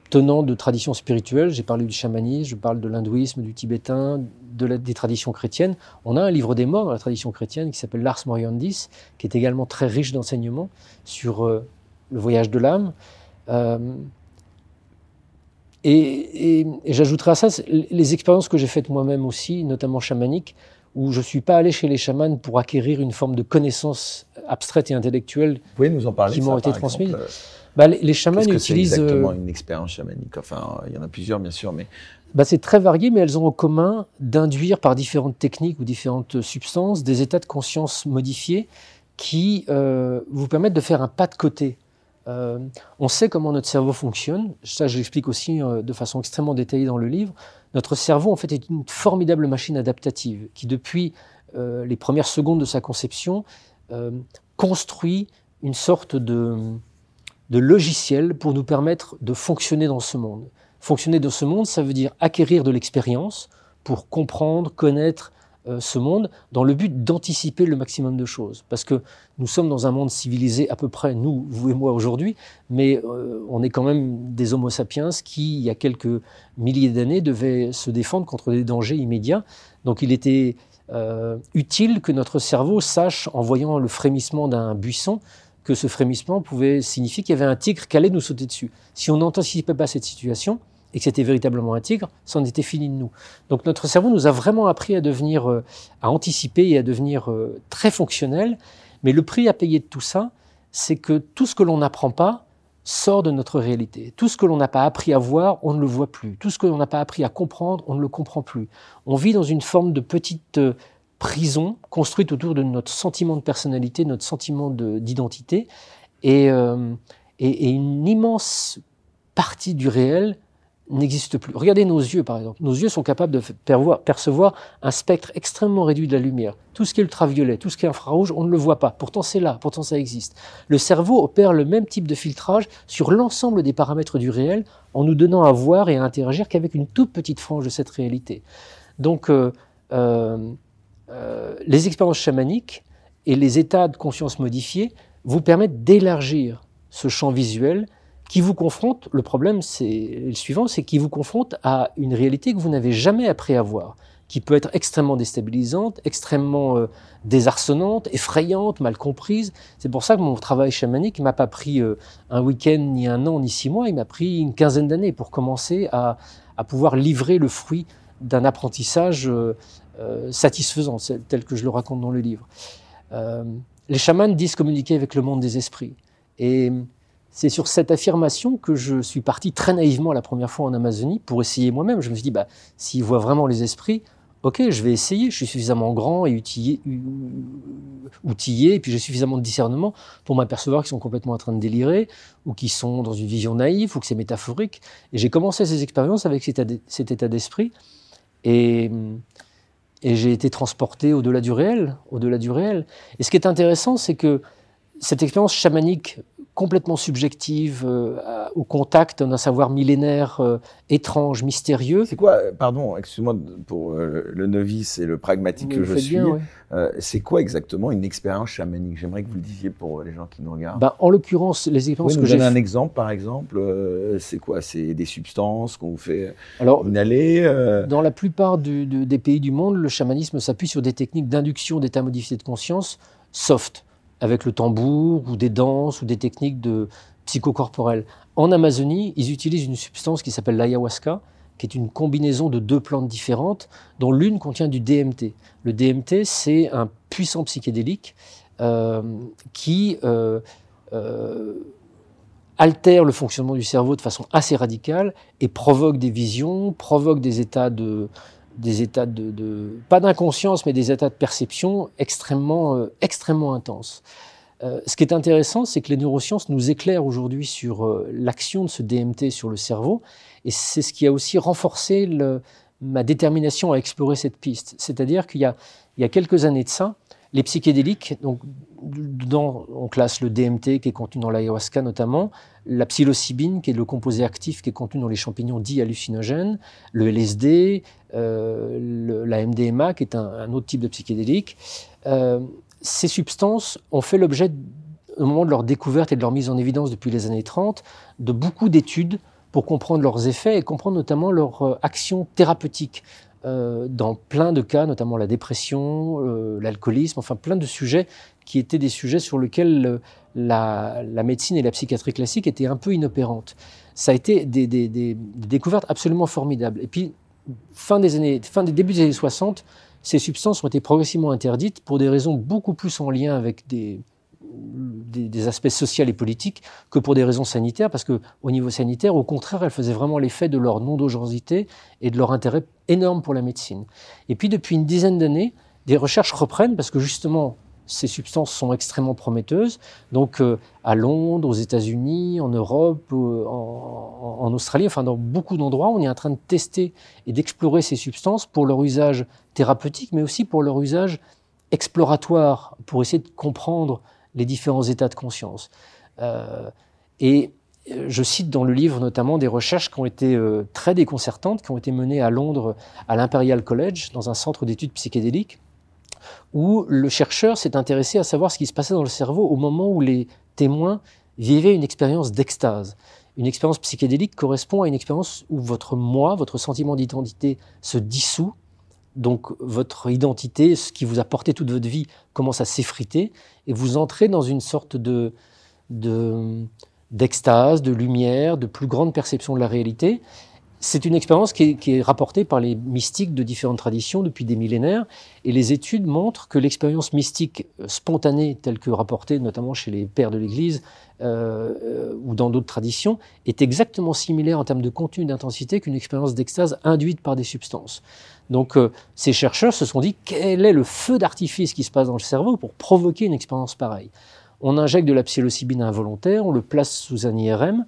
tenants de traditions spirituelles. J'ai parlé du chamanisme, je parle de l'hindouisme, du tibétain, de des traditions chrétiennes. On a un livre des morts dans la tradition chrétienne qui s'appelle Lars Moriandis, qui est également très riche d'enseignements sur euh, le voyage de l'âme. Euh, et, et, et j'ajouterai à ça les expériences que j'ai faites moi-même aussi, notamment chamaniques, où je ne suis pas allé chez les chamans pour acquérir une forme de connaissance abstraite et intellectuelle Vous pouvez nous en parler, qui m'ont été transmises. exemple Bah, les, les chamans que c'est utilisent. euh, exactement une expérience chamanique? Enfin, il y en a plusieurs, bien sûr, mais bah, c'est très varié, mais elles ont en commun d'induire par différentes techniques ou différentes substances des états de conscience modifiés qui euh, vous permettent de faire un pas de côté. Euh, on sait comment notre cerveau fonctionne. Ça, je l'explique aussi euh, de façon extrêmement détaillée dans le livre. Notre cerveau, en fait, est une formidable machine adaptative qui, depuis euh, les premières secondes de sa conception, euh, construit une sorte de, logiciel pour nous permettre de fonctionner dans ce monde. Fonctionner dans ce monde, ça veut dire acquérir de l'expérience pour comprendre, connaître ce monde, dans le but d'anticiper le maximum de choses. Parce que nous sommes dans un monde civilisé à peu près, nous, vous et moi aujourd'hui, mais euh, on est quand même des homo sapiens qui, il y a quelques milliers d'années, devaient se défendre contre des dangers immédiats. Donc il était euh, utile que notre cerveau sache, en voyant le frémissement d'un buisson, que ce frémissement pouvait signifier qu'il y avait un tigre qui allait nous sauter dessus. Si on n'anticipait pas cette situation, et que c'était véritablement un tigre, c'en était fini de nous. Donc notre cerveau nous a vraiment appris à devenir, euh, à anticiper et à devenir euh, très fonctionnel. Mais le prix à payer de tout ça, c'est que tout ce que l'on n'apprend pas sort de notre réalité. Tout ce que l'on n'a pas appris à voir, on ne le voit plus. Tout ce que l'on n'a pas appris à comprendre, on ne le comprend plus. On vit dans une forme de petite euh, prison construite autour de notre sentiment de personnalité, notre sentiment de- d'identité, et une immense partie du réel n'existe plus. Regardez nos yeux, par exemple. Nos yeux sont capables de percevoir un spectre extrêmement réduit de la lumière. Tout ce qui est ultraviolet, tout ce qui est infrarouge, on ne le voit pas. Pourtant, c'est là, pourtant ça existe. Le cerveau opère le même type de filtrage sur l'ensemble des paramètres du réel en nous donnant à voir et à interagir qu'avec une toute petite frange de cette réalité. Donc, euh, euh, euh, les expériences chamaniques et les états de conscience modifiés vous permettent d'élargir ce champ visuel qui vous confronte, le problème c'est le suivant, c'est qu'il vous confronte à une réalité que vous n'avez jamais appris à voir, qui peut être extrêmement déstabilisante, extrêmement euh, désarçonnante, effrayante, mal comprise. C'est pour ça que mon travail chamanique m'a pas pris euh, un week-end, ni un an, ni six mois, il m'a pris une quinzaine d'années pour commencer à, pouvoir livrer le fruit d'un apprentissage euh, satisfaisant, tel que je le raconte dans le livre. Les chamans disent communiquer avec le monde des esprits. Et c'est sur cette affirmation que je suis parti très naïvement la première fois en Amazonie pour essayer moi-même. Je me suis dit, bah, s'ils voient vraiment les esprits, ok, je vais essayer. Je suis suffisamment grand et outillé, et puis j'ai suffisamment de discernement pour m'apercevoir qu'ils sont complètement en train de délirer ou qu'ils sont dans une vision naïve ou que c'est métaphorique. Et j'ai commencé ces expériences avec cet état- cet état d'esprit et, et j'ai été transporté au-delà du réel, au-delà du réel. Et ce qui est intéressant, c'est que cette expérience chamanique complètement subjective, euh, au contact d'un savoir millénaire euh, étrange, mystérieux. c'est quoi, euh, pardon, excuse-moi pour euh, le novice et le pragmatique que je suis, bien, ouais. c'est quoi exactement une expérience chamanique? J'aimerais que vous le disiez pour les gens qui nous regardent. Bah, en l'occurrence, les expériences pouvez que j'ai un exemple, par exemple C'est quoi? C'est des substances qu'on vous fait Alors, inhaler Dans la plupart du- de- des pays du monde, le chamanisme s'appuie sur des techniques d'induction d'états modifiés de conscience soft, avec le tambour ou des danses ou des techniques de psychocorporelles. En Amazonie, ils utilisent une substance qui s'appelle l'ayahuasca, qui est une combinaison de deux plantes différentes, dont l'une contient du DMT. Le DMT, c'est un puissant psychédélique euh, qui euh, euh, altère le fonctionnement du cerveau de façon assez radicale et provoque des visions, provoque des états de, des états de, pas d'inconscience, mais des états de perception extrêmement, euh, extrêmement intenses. ce qui est intéressant, c'est que les neurosciences nous éclairent aujourd'hui sur l'action de ce DMT sur le cerveau, et c'est ce qui a aussi renforcé ma détermination à explorer cette piste. C'est-à-dire qu'il y, y a, quelques années de ça, les psychédéliques, donc, on classe le DMT qui est contenu dans l'ayahuasca notamment, la psilocybine qui est le composé actif qui est contenu dans les champignons dits hallucinogènes, le LSD, euh, la MDMA qui est un, autre type de psychédélique. Euh, ces substances ont fait l'objet, au moment de leur découverte et de leur mise en évidence depuis les années 30, de beaucoup d'études pour comprendre leurs effets et comprendre notamment leur euh, action thérapeutique. Dans plein de cas, notamment la dépression, l'alcoolisme, enfin plein de sujets qui étaient des sujets sur lesquels la, médecine et la psychiatrie classique étaient un peu inopérantes. Ça a été des, découvertes absolument formidables. Et puis, fin des, années, fin des débuts des années 60, ces substances ont été progressivement interdites pour des raisons beaucoup plus en lien avec des, aspects sociaux et politiques que pour des raisons sanitaires, parce qu'au niveau sanitaire, au contraire, elles faisaient vraiment l'effet de leur non-dangerosité et de leur intérêt énorme pour la médecine. Et puis depuis une dizaine d'années, des recherches reprennent parce que justement, ces substances sont extrêmement prometteuses. Donc euh, à Londres, aux États-Unis, en Europe, euh, en, Australie, enfin dans beaucoup d'endroits, on est en train de tester et d'explorer ces substances pour leur usage thérapeutique, mais aussi pour leur usage exploratoire, pour essayer de comprendre les différents états de conscience. Euh, et je cite dans le livre notamment des recherches qui ont été très déconcertantes, qui ont été menées à Londres, à l'Imperial College, dans un centre d'études psychédéliques, où le chercheur s'est intéressé à savoir ce qui se passait dans le cerveau au moment où les témoins vivaient une expérience d'extase. Une expérience psychédélique correspond à une expérience où votre moi, votre sentiment d'identité se dissout donc votre identité, ce qui vous a porté toute votre vie, commence à s'effriter et vous entrez dans une sorte de, d'extase, de lumière, de plus grande perception de la réalité. C'est une expérience qui est, rapportée par les mystiques de différentes traditions depuis des millénaires, et les études montrent que l'expérience mystique euh, spontanée, telle que rapportée notamment chez les pères de l'Église euh, euh, ou dans d'autres traditions, est exactement similaire en termes de contenu d'intensité qu'une expérience d'extase induite par des substances. Donc ces chercheurs se sont dit quel est le feu d'artifice qui se passe dans le cerveau pour provoquer une expérience pareille? On injecte de la psilocybine involontaire, on le place sous un IRM,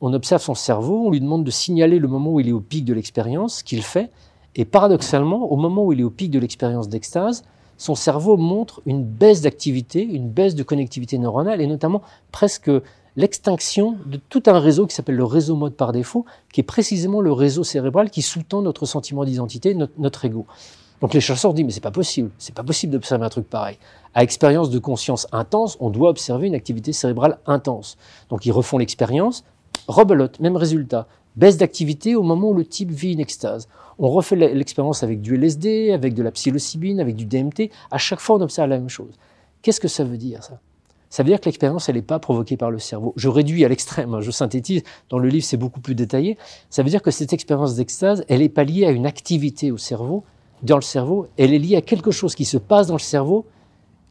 on observe son cerveau, on lui demande de signaler le moment où il est au pic de l'expérience, ce qu'il fait, et paradoxalement, au moment où il est au pic de l'expérience d'extase, son cerveau montre une baisse d'activité, une baisse de connectivité neuronale, et notamment presque l'extinction de tout un réseau qui s'appelle le réseau mode par défaut, qui est précisément le réseau cérébral qui sous-tend notre sentiment d'identité, notre, notre, ego. Donc les chercheurs disent mais c'est pas possible, c'est pas possible d'observer un truc pareil. À expérience de conscience intense, on doit observer une activité cérébrale intense. Donc ils refont l'expérience, Rebelote, même résultat. Baisse d'activité au moment où le type vit une extase. On refait l'expérience avec du LSD, avec de la psilocybine, avec du DMT. À chaque fois, on observe la même chose. Qu'est-ce que ça veut dire, ça? Ça veut dire que l'expérience, elle n'est pas provoquée par le cerveau. Je réduis à l'extrême, hein, je synthétise. Dans le livre, c'est beaucoup plus détaillé. Ça veut dire que cette expérience d'extase, elle n'est pas liée à une activité au cerveau, dans le cerveau. Elle est liée à quelque chose qui se passe dans le cerveau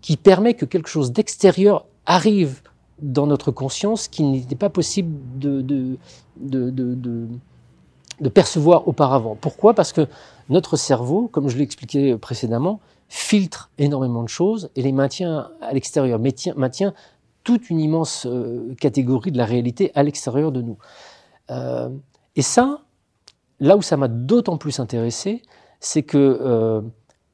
qui permet que quelque chose d'extérieur arrive dans notre conscience qui n'était pas possible de, de, de, de, percevoir auparavant. Pourquoi? Parce que notre cerveau, comme je l'ai expliqué précédemment, filtre énormément de choses et les maintient à l'extérieur, maintient, maintient toute une immense euh, catégorie de la réalité à l'extérieur de nous. Euh, et ça, là où ça m'a d'autant plus intéressé, c'est que euh,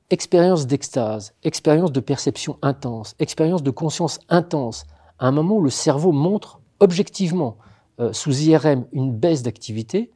expérience d'extase, expérience de perception intense, expérience de conscience intense, à un moment où le cerveau montre objectivement euh, sous IRM une baisse d'activité,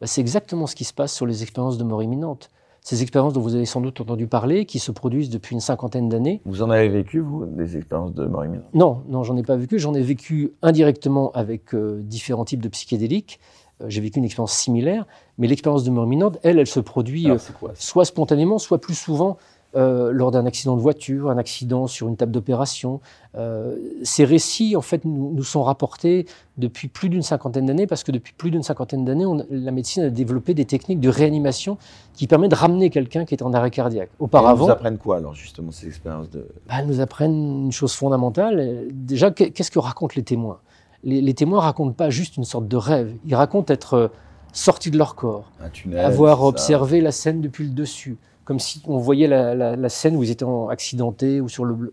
bah, c'est exactement ce qui se passe sur les expériences de mort imminente. Ces expériences dont vous avez sans doute entendu parler, qui se produisent depuis une cinquantaine d'années. Vous en avez vécu, vous, des expériences de mort imminente? Non, non, j'en ai pas vécu. J'en ai vécu indirectement avec euh, différents types de psychédéliques. Euh, j'ai vécu une expérience similaire, mais l'expérience de mort imminente, elle, elle se produit soit spontanément, soit plus souvent euh, lors d'un accident de voiture, un accident sur une table d'opération. Euh, ces récits, en fait, nous, sont rapportés depuis plus d'une cinquantaine d'années, parce que depuis plus d'une cinquantaine d'années, la médecine a développé des techniques de réanimation qui permettent de ramener quelqu'un qui est en arrêt cardiaque. Auparavant, elles nous apprennent quoi alors justement ces expériences de bah, Elles nous apprennent une chose fondamentale. Déjà, qu'est-ce que racontent les témoins? Les, les, témoins racontent pas juste une sorte de rêve. Ils racontent être euh, sortis de leur corps, avoir observé la scène depuis le dessus, comme si on voyait la, scène où ils étaient accidentés ou sur le,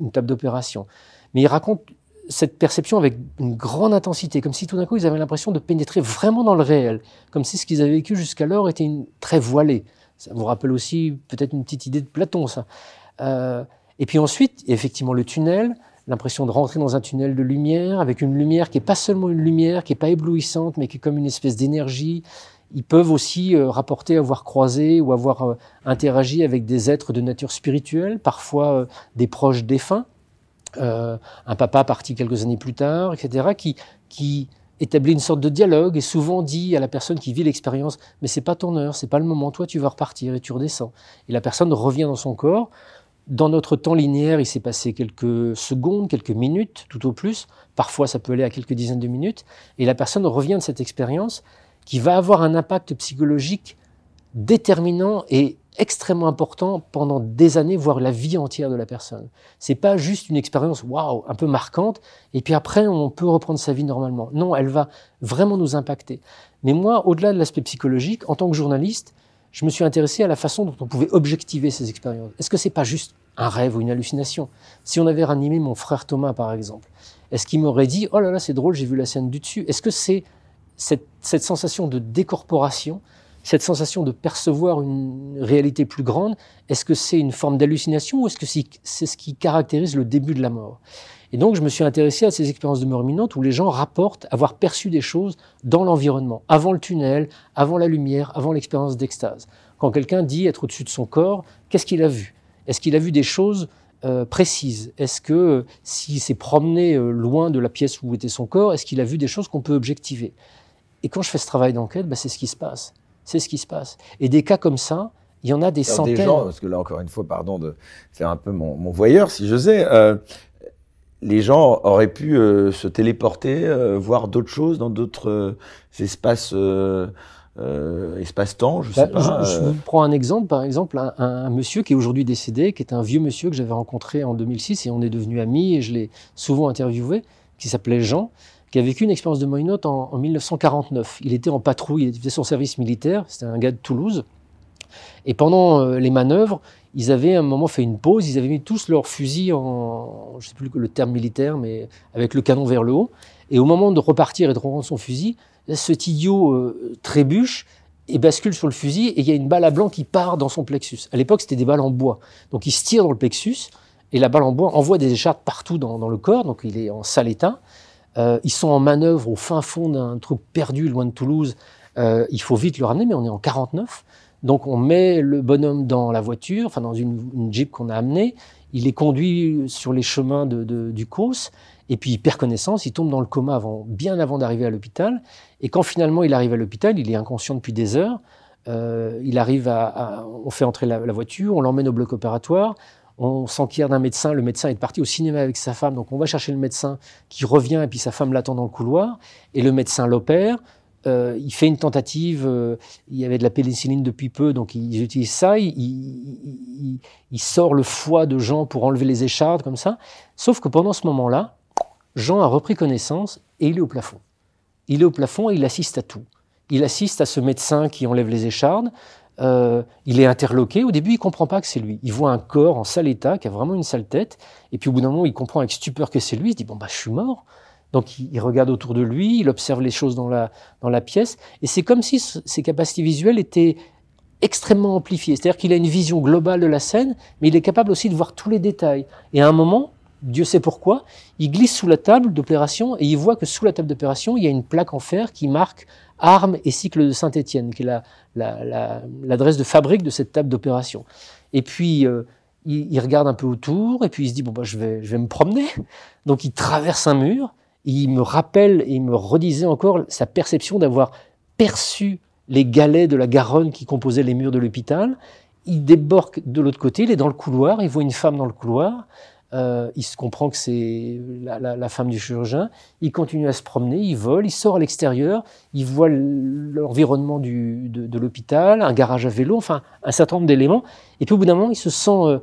une table d'opération. Mais il raconte cette perception avec une grande intensité, comme si tout d'un coup ils avaient l'impression de pénétrer vraiment dans le réel, comme si ce qu'ils avaient vécu jusqu'alors était une, très voilé. Ça vous rappelle aussi peut-être une petite idée de Platon, ça. Euh, et puis ensuite, effectivement, le tunnel, l'impression de rentrer dans un tunnel de lumière, avec une lumière qui est pas seulement une lumière, qui est pas éblouissante, mais qui est comme une espèce d'énergie. Ils peuvent aussi euh, rapporter avoir croisé ou avoir euh, interagi avec des êtres de nature spirituelle, parfois des proches défunts. Euh, un papa parti quelques années plus tard, etc., qui, qui établit une sorte de dialogue et souvent dit à la personne qui vit l'expérience mais c'est pas ton heure, c'est pas le moment, toi tu vas repartir et tu redescends. Et la personne revient dans son corps. Dans notre temps linéaire, il s'est passé quelques secondes, quelques minutes, tout au plus. Parfois, ça peut aller à quelques dizaines de minutes. Et la personne revient de cette expérience qui va avoir un impact psychologique déterminant et extrêmement important pendant des années, voire la vie entière de la personne. C'est pas juste une expérience waouh, un peu marquante, et puis après on peut reprendre sa vie normalement. Non, elle va vraiment nous impacter. Mais moi, au-delà de l'aspect psychologique, en tant que journaliste, je me suis intéressé à la façon dont on pouvait objectiver ces expériences. Est-ce que c'est pas juste un rêve ou une hallucination? Si on avait ranimé mon frère Thomas, par exemple, est-ce qu'il m'aurait dit Oh là là, c'est drôle, j'ai vu la scène du dessus Est-ce que c'est cette, sensation de décorporation cette sensation de percevoir une réalité plus grande, est-ce que c'est une forme d'hallucination ou est-ce que c'est ce qui caractérise le début de la mort? Et donc je me suis intéressé à ces expériences de mort imminente où les gens rapportent avoir perçu des choses dans l'environnement, avant le tunnel, avant la lumière, avant l'expérience d'extase. Quand quelqu'un dit être au-dessus de son corps, qu'est-ce qu'il a vu? Est-ce qu'il a vu des choses euh, précises? Est-ce que euh, s'il s'est promené euh, loin de la pièce où était son corps, est-ce qu'il a vu des choses qu'on peut objectiver? Et quand je fais ce travail d'enquête, bah, c'est ce qui se passe c'est ce qui se passe. Et des cas comme ça, il y en a des centaines. Des gens, parce que là, encore une fois, pardon de faire un peu mon, voyeur, si je sais, euh, les gens auraient pu euh, se téléporter, euh, voir d'autres choses dans d'autres espaces. espace-temps, je bah, sais pas. Je, vous prends un exemple, par exemple, un, monsieur qui est aujourd'hui décédé, qui est un vieux monsieur que j'avais rencontré en 2006 et on est devenu amis et je l'ai souvent interviewé, qui s'appelait Jean qui a vécu une expérience de moyenne en, en 1949. Il était en patrouille, il faisait son service militaire, c'était un gars de Toulouse. Et pendant euh, les manœuvres, ils avaient à un moment fait une pause, ils avaient mis tous leurs fusils en, je ne sais plus le terme militaire, mais avec le canon vers le haut. Et au moment de repartir et de rendre son fusil, cet idiot euh, trébuche et bascule sur le fusil et il y a une balle à blanc qui part dans son plexus. À l'époque, c'était des balles en bois. Donc il se tire dans le plexus et la balle en bois envoie des écharpes partout dans, dans le corps, donc il est en sale état. Euh, ils sont en manœuvre au fin fond d'un truc perdu loin de Toulouse. Euh, il faut vite le ramener, mais on est en 49. Donc on met le bonhomme dans la voiture, enfin dans une, jeep qu'on a amenée. Il est conduit sur les chemins de, du Causse. Et puis il perd connaissance, il tombe dans le coma avant, bien avant d'arriver à l'hôpital. Et quand finalement il arrive à l'hôpital, il est inconscient depuis des heures. Euh, il arrive on fait entrer la voiture, on l'emmène au bloc opératoire on s'enquiert d'un médecin, le médecin est parti au cinéma avec sa femme, donc on va chercher le médecin qui revient et puis sa femme l'attend dans le couloir, et le médecin l'opère. Euh, il fait une tentative, euh, il y avait de la pénicilline depuis peu, donc ils utilisent ça, il, sort le foie de Jean pour enlever les échardes, comme ça. Sauf que pendant ce moment-là, Jean a repris connaissance et il est au plafond. Il est au plafond et il assiste à tout. Il assiste à ce médecin qui enlève les échardes, euh, il est interloqué. Au début, il comprend pas que c'est lui. Il voit un corps en sale état, qui a vraiment une sale tête. Et puis au bout d'un moment, il comprend avec stupeur que c'est lui. Il se dit bon bah je suis mort. Donc il, regarde autour de lui, il observe les choses dans la dans la pièce. Et c'est comme si ses capacités visuelles étaient extrêmement amplifiées. C'est-à-dire qu'il a une vision globale de la scène, mais il est capable aussi de voir tous les détails. Et à un moment, Dieu sait pourquoi, il glisse sous la table d'opération et il voit que sous la table d'opération, il y a une plaque en fer qui marque armes et cycle de Saint-Étienne, qui est l'adresse de fabrique de cette table d'opération. Et puis, euh, il, regarde un peu autour, et puis il se dit, bon, bah, je, vais, je vais me promener. Donc il traverse un mur, il me rappelle et il me redisait encore sa perception d'avoir perçu les galets de la Garonne qui composaient les murs de l'hôpital. Il débarque de l'autre côté, il est dans le couloir, il voit une femme dans le couloir, euh, il se comprend que c'est la, femme du chirurgien. Il continue à se promener, il vole, il sort à l'extérieur, il voit l'environnement de, de l'hôpital, un garage à vélo, enfin un certain nombre d'éléments. Et puis au bout d'un moment, il se sent euh,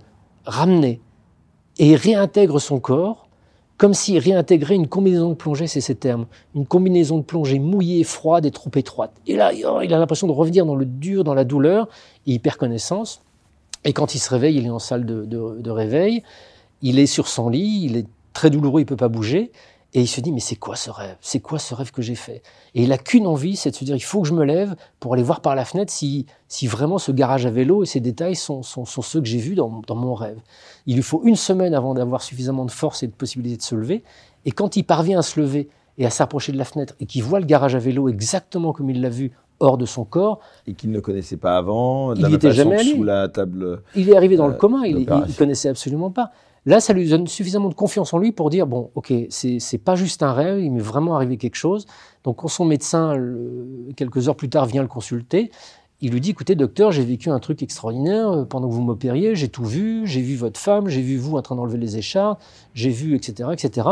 ramené et réintègre son corps. comme s'il réintégrait une combinaison de plongée, c'est ces termes, une combinaison de plongée mouillée, froide et trop étroite. Et là, il a l'impression de revenir dans le dur, dans la douleur, il perd connaissance. Et quand il se réveille, il est en salle de, de réveil, il est sur son lit, il est très douloureux, il peut pas bouger. Et il se dit, mais c'est quoi ce rêve? C'est quoi ce rêve que j'ai fait? Et il a qu'une envie, c'est de se dire, il faut que je me lève pour aller voir par la fenêtre si, si vraiment ce garage à vélo et ces détails sont, sont, sont ceux que j'ai vus dans, dans, mon rêve. Il lui faut une semaine avant d'avoir suffisamment de force et de possibilité de se lever. Et quand il parvient à se lever et à s'approcher de la fenêtre et qu'il voit le garage à vélo exactement comme il l'a vu hors de son corps. Et qu'il ne connaissait pas avant, il n'était jamais allé. sous la table. Il est arrivé dans le euh, commun, il ne connaissait absolument pas. Là, ça lui donne suffisamment de confiance en lui pour dire bon, ok, c'est pas juste un rêve, il m'est vraiment arrivé quelque chose. Donc, quand son médecin, quelques heures plus tard, vient le consulter, il lui dit écoutez, docteur, j'ai vécu un truc extraordinaire euh, pendant que vous m'opériez, j'ai tout vu, j'ai vu votre femme, j'ai vu vous en train d'enlever les écharpes, j'ai vu, etc., etc.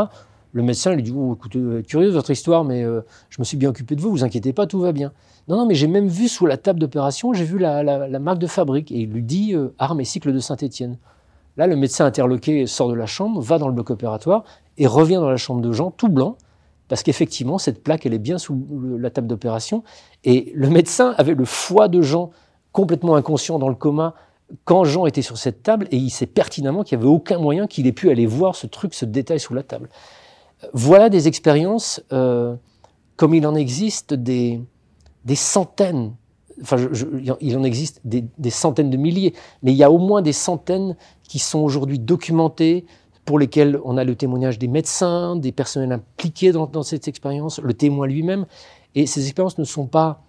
Le médecin lui dit oh, écoutez, euh, curieuse votre histoire, mais euh, je me suis bien occupé de vous, vous inquiétez pas, tout va bien. Non, non, mais j'ai même vu sous la table d'opération, j'ai vu la, marque de fabrique. Et il lui dit arme et cycle de Saint-Étienne. Là, le médecin interloqué sort de la chambre, va dans le bloc opératoire et revient dans la chambre de Jean tout blanc, parce qu'effectivement, cette plaque, elle est bien sous la table d'opération. Et le médecin avait le foie de Jean complètement inconscient dans le coma quand Jean était sur cette table, et il sait pertinemment qu'il n'y avait aucun moyen qu'il ait pu aller voir ce truc, ce détail sous la table. Voilà des expériences, euh, comme il en existe des, des centaines enfin, il en existe des, centaines de milliers, mais il y a au moins des centaines qui sont aujourd'hui documentées, pour lesquelles on a le témoignage des médecins, des personnels impliqués dans, cette expérience, le témoin lui-même. Et ces expériences ne sont pas,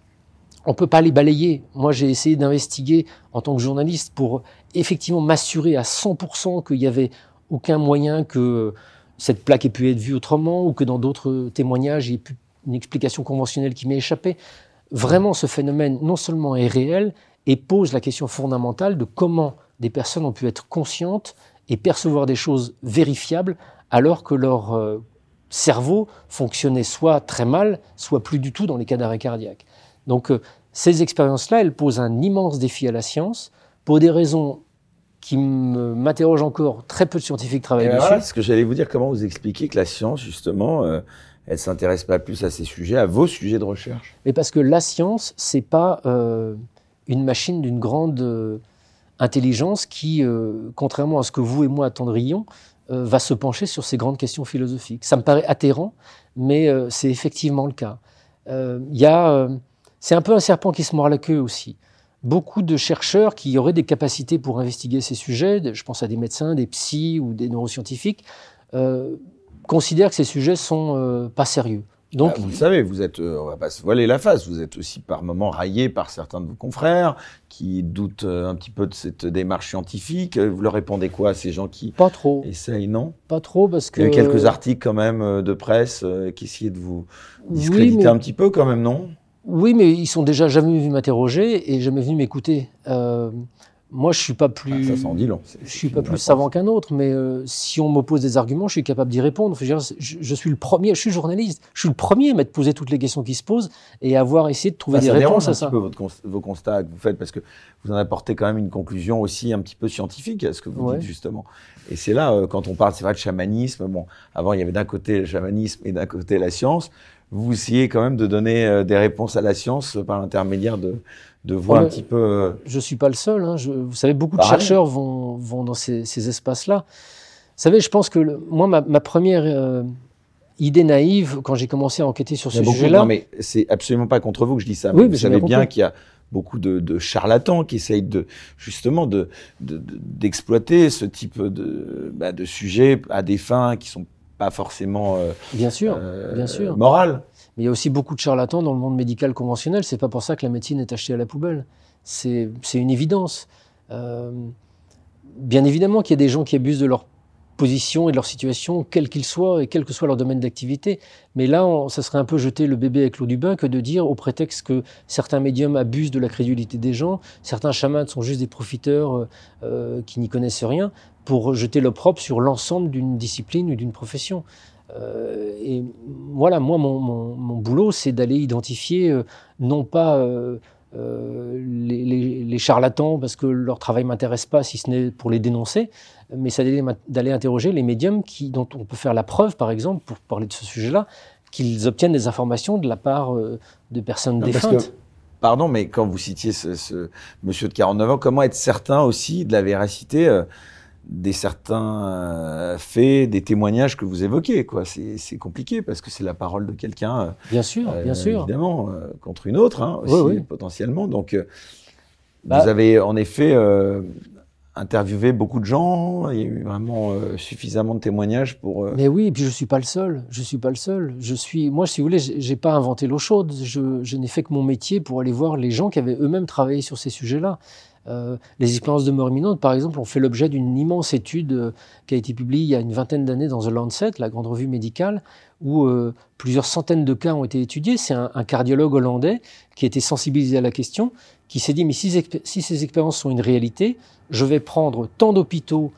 on peut pas les balayer. Moi, j'ai essayé d'investiguer en tant que journaliste pour effectivement m'assurer à 100% qu'il y avait aucun moyen que cette plaque ait pu être vue autrement ou que dans d'autres témoignages, il y ait pu une explication conventionnelle qui m'ait échappé. Vraiment, ce phénomène non seulement est réel et pose la question fondamentale de comment des personnes ont pu être conscientes et percevoir des choses vérifiables alors que leur euh, cerveau fonctionnait soit très mal, soit plus du tout dans les cas d'arrêt cardiaque. Donc euh, ces expériences-là, elles posent un immense défi à la science pour des raisons qui m'interrogent encore. Très peu de scientifiques travaillent ben dessus. Voilà, ce que j'allais vous dire, comment vous expliquez que la science, justement, euh, elle s'intéresse pas plus à ces sujets, à vos sujets de recherche Mais parce que la science, c'est pas une machine d'une grande intelligence qui, euh, contrairement à ce que vous et moi attendrions, euh, va se pencher sur ces grandes questions philosophiques. Ça me paraît atterrant, mais euh, c'est effectivement le cas. C'est un peu un serpent qui se mord la queue aussi. Beaucoup de chercheurs qui auraient des capacités pour investiguer ces sujets, je pense à des médecins, des psys ou des neuroscientifiques, considèrent que ces sujets sont pas sérieux. Donc, bah, vous le savez, vous êtes, euh, on va pas se voiler la face, vous êtes aussi par moments raillé par certains de vos confrères qui doutent euh, un petit peu de cette démarche scientifique. Vous leur répondez quoi à ces gens qui pas trop essayent, non? Pas trop parce que il y a quelques articles quand même euh, de presse qui essayaient de vous discréditer un petit peu quand même, non? Oui, mais ils sont déjà jamais venus m'interroger et jamais venus m'écouter. Moi, je suis pas plus. Ah, ça, dit long. Je suis pas plus savant qu'un autre, mais euh, si on m'oppose des arguments, je suis capable d'y répondre. Je, je, suis le premier. Je suis journaliste. Je suis le premier à m'être posé toutes les questions qui se posent et à avoir essayé de trouver bah, des réponses à ça. un petit peu votre, vos constats que vous faites parce que vous en apportez quand même une conclusion aussi un petit peu scientifique à ce que vous dites justement. Et c'est là euh, quand on parle, c'est vrai de chamanisme. Bon, avant il y avait d'un côté le chamanisme et d'un côté la science. Vous essayez quand même de donner euh, des réponses à la science par l'intermédiaire de de voir un petit peu. Euh, je suis pas le seul. Hein. vous savez, beaucoup de chercheurs vont, vont dans ces, espaces-là. Vous savez, je pense que moi, ma, première euh, idée naïve, quand j'ai commencé à enquêter sur ce sujet-là. Non, mais c'est absolument pas contre vous que je dis ça. Oui, vous savez bien, qu'il y a beaucoup de, charlatans qui essayent de justement de d'exploiter ce type de bah, de sujet à des fins qui sont pas forcément euh, bien sûr, bien sûr. morales. Mais il y a aussi beaucoup de charlatans dans le monde médical conventionnel. C'est pas pour ça que la médecine est achetée à la poubelle. C'est une évidence. Euh, bien évidemment qu'il y a des gens qui abusent de leur position et de leur situation, quel qu'ils soient et quel que soit leur domaine d'activité. Mais là, ça serait un peu jeter le bébé avec l'eau du bain que de dire, au prétexte que certains médiums abusent de la crédulité des gens, certains chamans sont juste des profiteurs euh, euh, qui n'y connaissent rien, pour jeter l'opprobre sur l'ensemble d'une discipline ou d'une profession. Euh, et voilà, moi, mon, mon, mon boulot, c'est d'aller identifier euh, non pas euh, les, charlatans parce que leur travail m'intéresse pas, si ce n'est pour les dénoncer, mais c'est d'aller interroger les médiums qui, dont on peut faire la preuve, par exemple, pour parler de ce sujet-là, qu'ils obtiennent des informations de la part de personnes défuntes. pardon, mais quand vous citiez ce, monsieur de 49 ans, comment être certain aussi de la véracité des certains euh, faits, des témoignages que vous évoquez. Quoi. C'est, compliqué parce que c'est la parole de quelqu'un. Euh, bien sûr, bien sûr. Évidemment, euh, contre une autre hein, aussi, potentiellement. Donc, bah vous avez en effet interviewé beaucoup de gens. Il y a eu vraiment suffisamment de témoignages pour. Mais oui, et puis je suis pas le seul. Je suis pas le seul. Je suis, moi, si vous voulez, j'ai pas inventé l'eau chaude. Je, je n'ai fait que mon métier pour aller voir les gens qui avaient eux-mêmes travaillé sur ces sujets-là. Euh, les expériences de mort imminente, par exemple, ont fait l'objet d'une immense étude euh, qui a été publiée il y a une vingtaine d'années dans The Lancet, la grande revue médicale, où euh, plusieurs centaines de cas ont été étudiés. C'est un, cardiologue hollandais qui été sensibilisé à la question, qui s'est dit, mais si, ces expériences sont une réalité, je vais prendre tant d'hôpitaux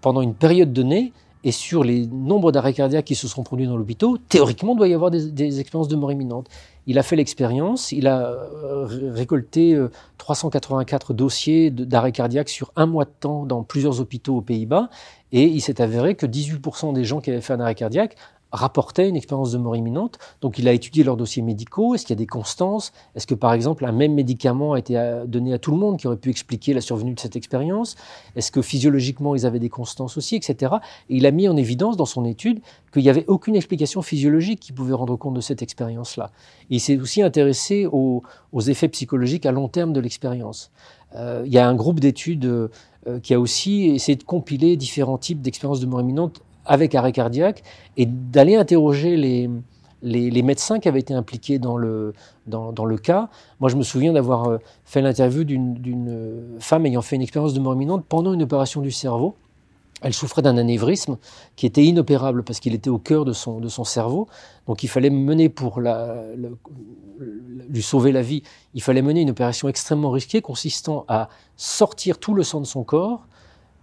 pendant une période donnée, et sur les nombres d'arrêts cardiaques qui se sont produits dans l'hôpital, théoriquement, il doit y avoir des expériences de mort imminente. Il a fait l'expérience, il a euh, récolté 384 euh, dossiers d'arrêt cardiaque sur un mois de temps dans plusieurs hôpitaux aux Pays-Bas, et il s'est avéré que 18% des gens qui avaient fait un arrêt cardiaque rapportaient une expérience de mort imminente. Donc il a étudié leurs dossiers médicaux. Est-ce qu'il y a des constances? Est-ce que par exemple un même médicament a été euh, donné à tout le monde qui aurait pu expliquer la survenue de cette expérience? Est-ce que physiologiquement ils avaient des constances aussi, etc. Et il a mis en évidence dans son étude qu'il n'y avait aucune explication physiologique qui pouvait rendre compte de cette expérience-là. Il s'est aussi intéressé aux, effets psychologiques à long terme de l'expérience. Euh, il y a un groupe d'études euh, qui a aussi essayé de compiler différents types d'expériences de mort imminente avec arrêt cardiaque et d'aller interroger les, les, médecins qui avaient été impliqués dans le, dans, dans le cas. Moi, je me souviens d'avoir euh, fait l'interview d'une femme ayant fait une expérience de mort imminente pendant une opération du cerveau. Elle souffrait d'un anévrisme qui était inopérable parce qu'il était au cœur de son, de son cerveau. Donc il fallait mener pour lui sauver la vie, il fallait mener une opération extrêmement risquée consistant à sortir tout le sang de son corps,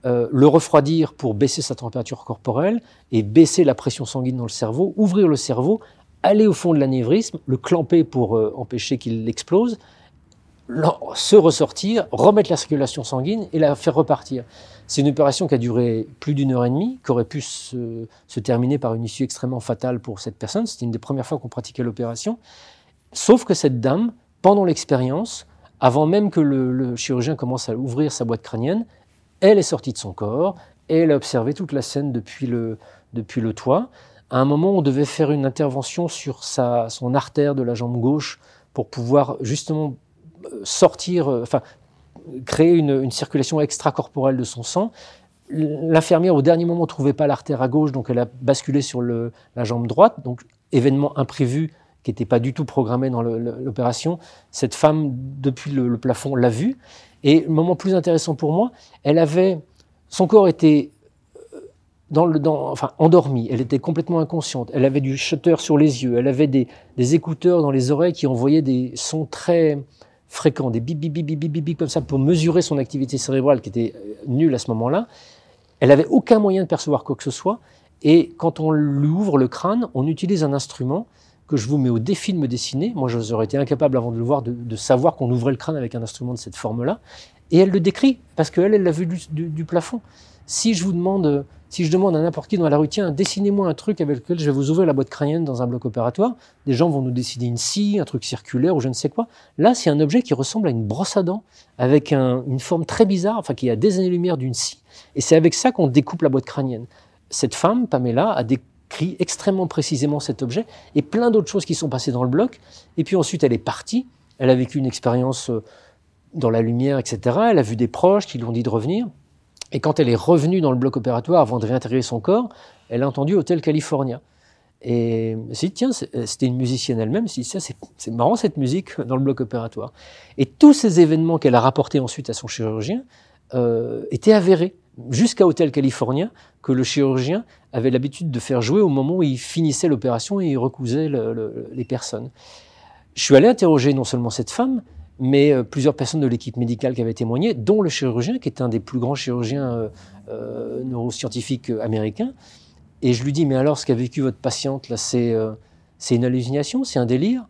euh, le refroidir pour baisser sa température corporelle et baisser la pression sanguine dans le cerveau, ouvrir le cerveau, aller au fond de l'anévrisme, le clamper pour euh, empêcher qu'il explose, se ressortir, remettre la circulation sanguine et la faire repartir. C'est une opération qui a duré plus d'une heure et demie, qui aurait pu se, terminer par une issue extrêmement fatale pour cette personne. C'était une des premières fois qu'on pratiquait l'opération. Sauf que cette dame, pendant l'expérience, avant même que le, chirurgien commence à ouvrir sa boîte crânienne, elle est sortie de son corps et elle a observé toute la scène depuis le, depuis le toit. À un moment, on devait faire une intervention sur sa, son artère de la jambe gauche pour pouvoir justement euh, sortir, euh, enfin, créer une, circulation extracorporelle de son sang. L'infirmière, au dernier moment, ne trouvait pas l'artère à gauche, donc elle a basculé sur le, la jambe droite. Donc, événement imprévu qui n'était pas du tout programmé dans l'opération. Cette femme, depuis le plafond, l'a vu. Et le moment plus intéressant pour moi, elle avait, son corps était euh, dans elle était complètement inconsciente, elle avait du shutter sur les yeux, elle avait des, des écouteurs dans les oreilles qui envoyaient des sons très fréquents, des bip bip bip bip bip bip comme ça pour mesurer son activité cérébrale qui était euh, nulle à ce moment-là. Elle n'avait aucun moyen de percevoir quoi que ce soit. Et quand on lui ouvre le crâne, on utilise un instrument que je vous mets au défi de me dessiner. Moi, j'aurais été incapable avant de le voir de, savoir qu'on ouvrait le crâne avec un instrument de cette forme-là. Et elle le décrit parce qu'elle, elle l'a vu du, plafond. Si je vous demande, si je demande à n'importe qui dans la rue, tiens, dessinez-moi un truc avec lequel je vais vous ouvrir la boîte crânienne dans un bloc opératoire, des gens vont nous dessiner une scie, un truc circulaire ou je ne sais quoi. Là, c'est un objet qui ressemble à une brosse à dents avec une forme très bizarre, enfin qui a des années-lumière d'une scie. Et c'est avec ça qu'on découpe la boîte crânienne. Cette femme, Pamela, a des extrêmement précisément cet objet et plein d'autres choses qui sont passées dans le bloc. Et puis ensuite, elle est partie. Elle a vécu une expérience euh, dans la lumière, etc. Elle a vu des proches qui lui ont dit de revenir. Et quand elle est revenue dans le bloc opératoire avant de réintégrer son corps, elle a entendu Hotel California. Et si tiens, c'était une musicienne elle-même. Si c'est marrant cette musique dans le bloc opératoire. Et tous ces événements qu'elle a rapportés ensuite à son chirurgien euh, étaient avérés jusqu'à Hotel California que le chirurgien avait l'habitude de faire jouer au moment où il finissait l'opération et il recousait les personnes. Je suis allé interroger non seulement cette femme, mais euh, plusieurs personnes de l'équipe médicale qui avaient témoigné, dont le chirurgien, qui est un des plus grands chirurgiens euh, euh, neuroscientifiques américains. Et je lui dis, mais alors ce qu'a vécu votre patiente, là, c'est une hallucination, c'est un délire?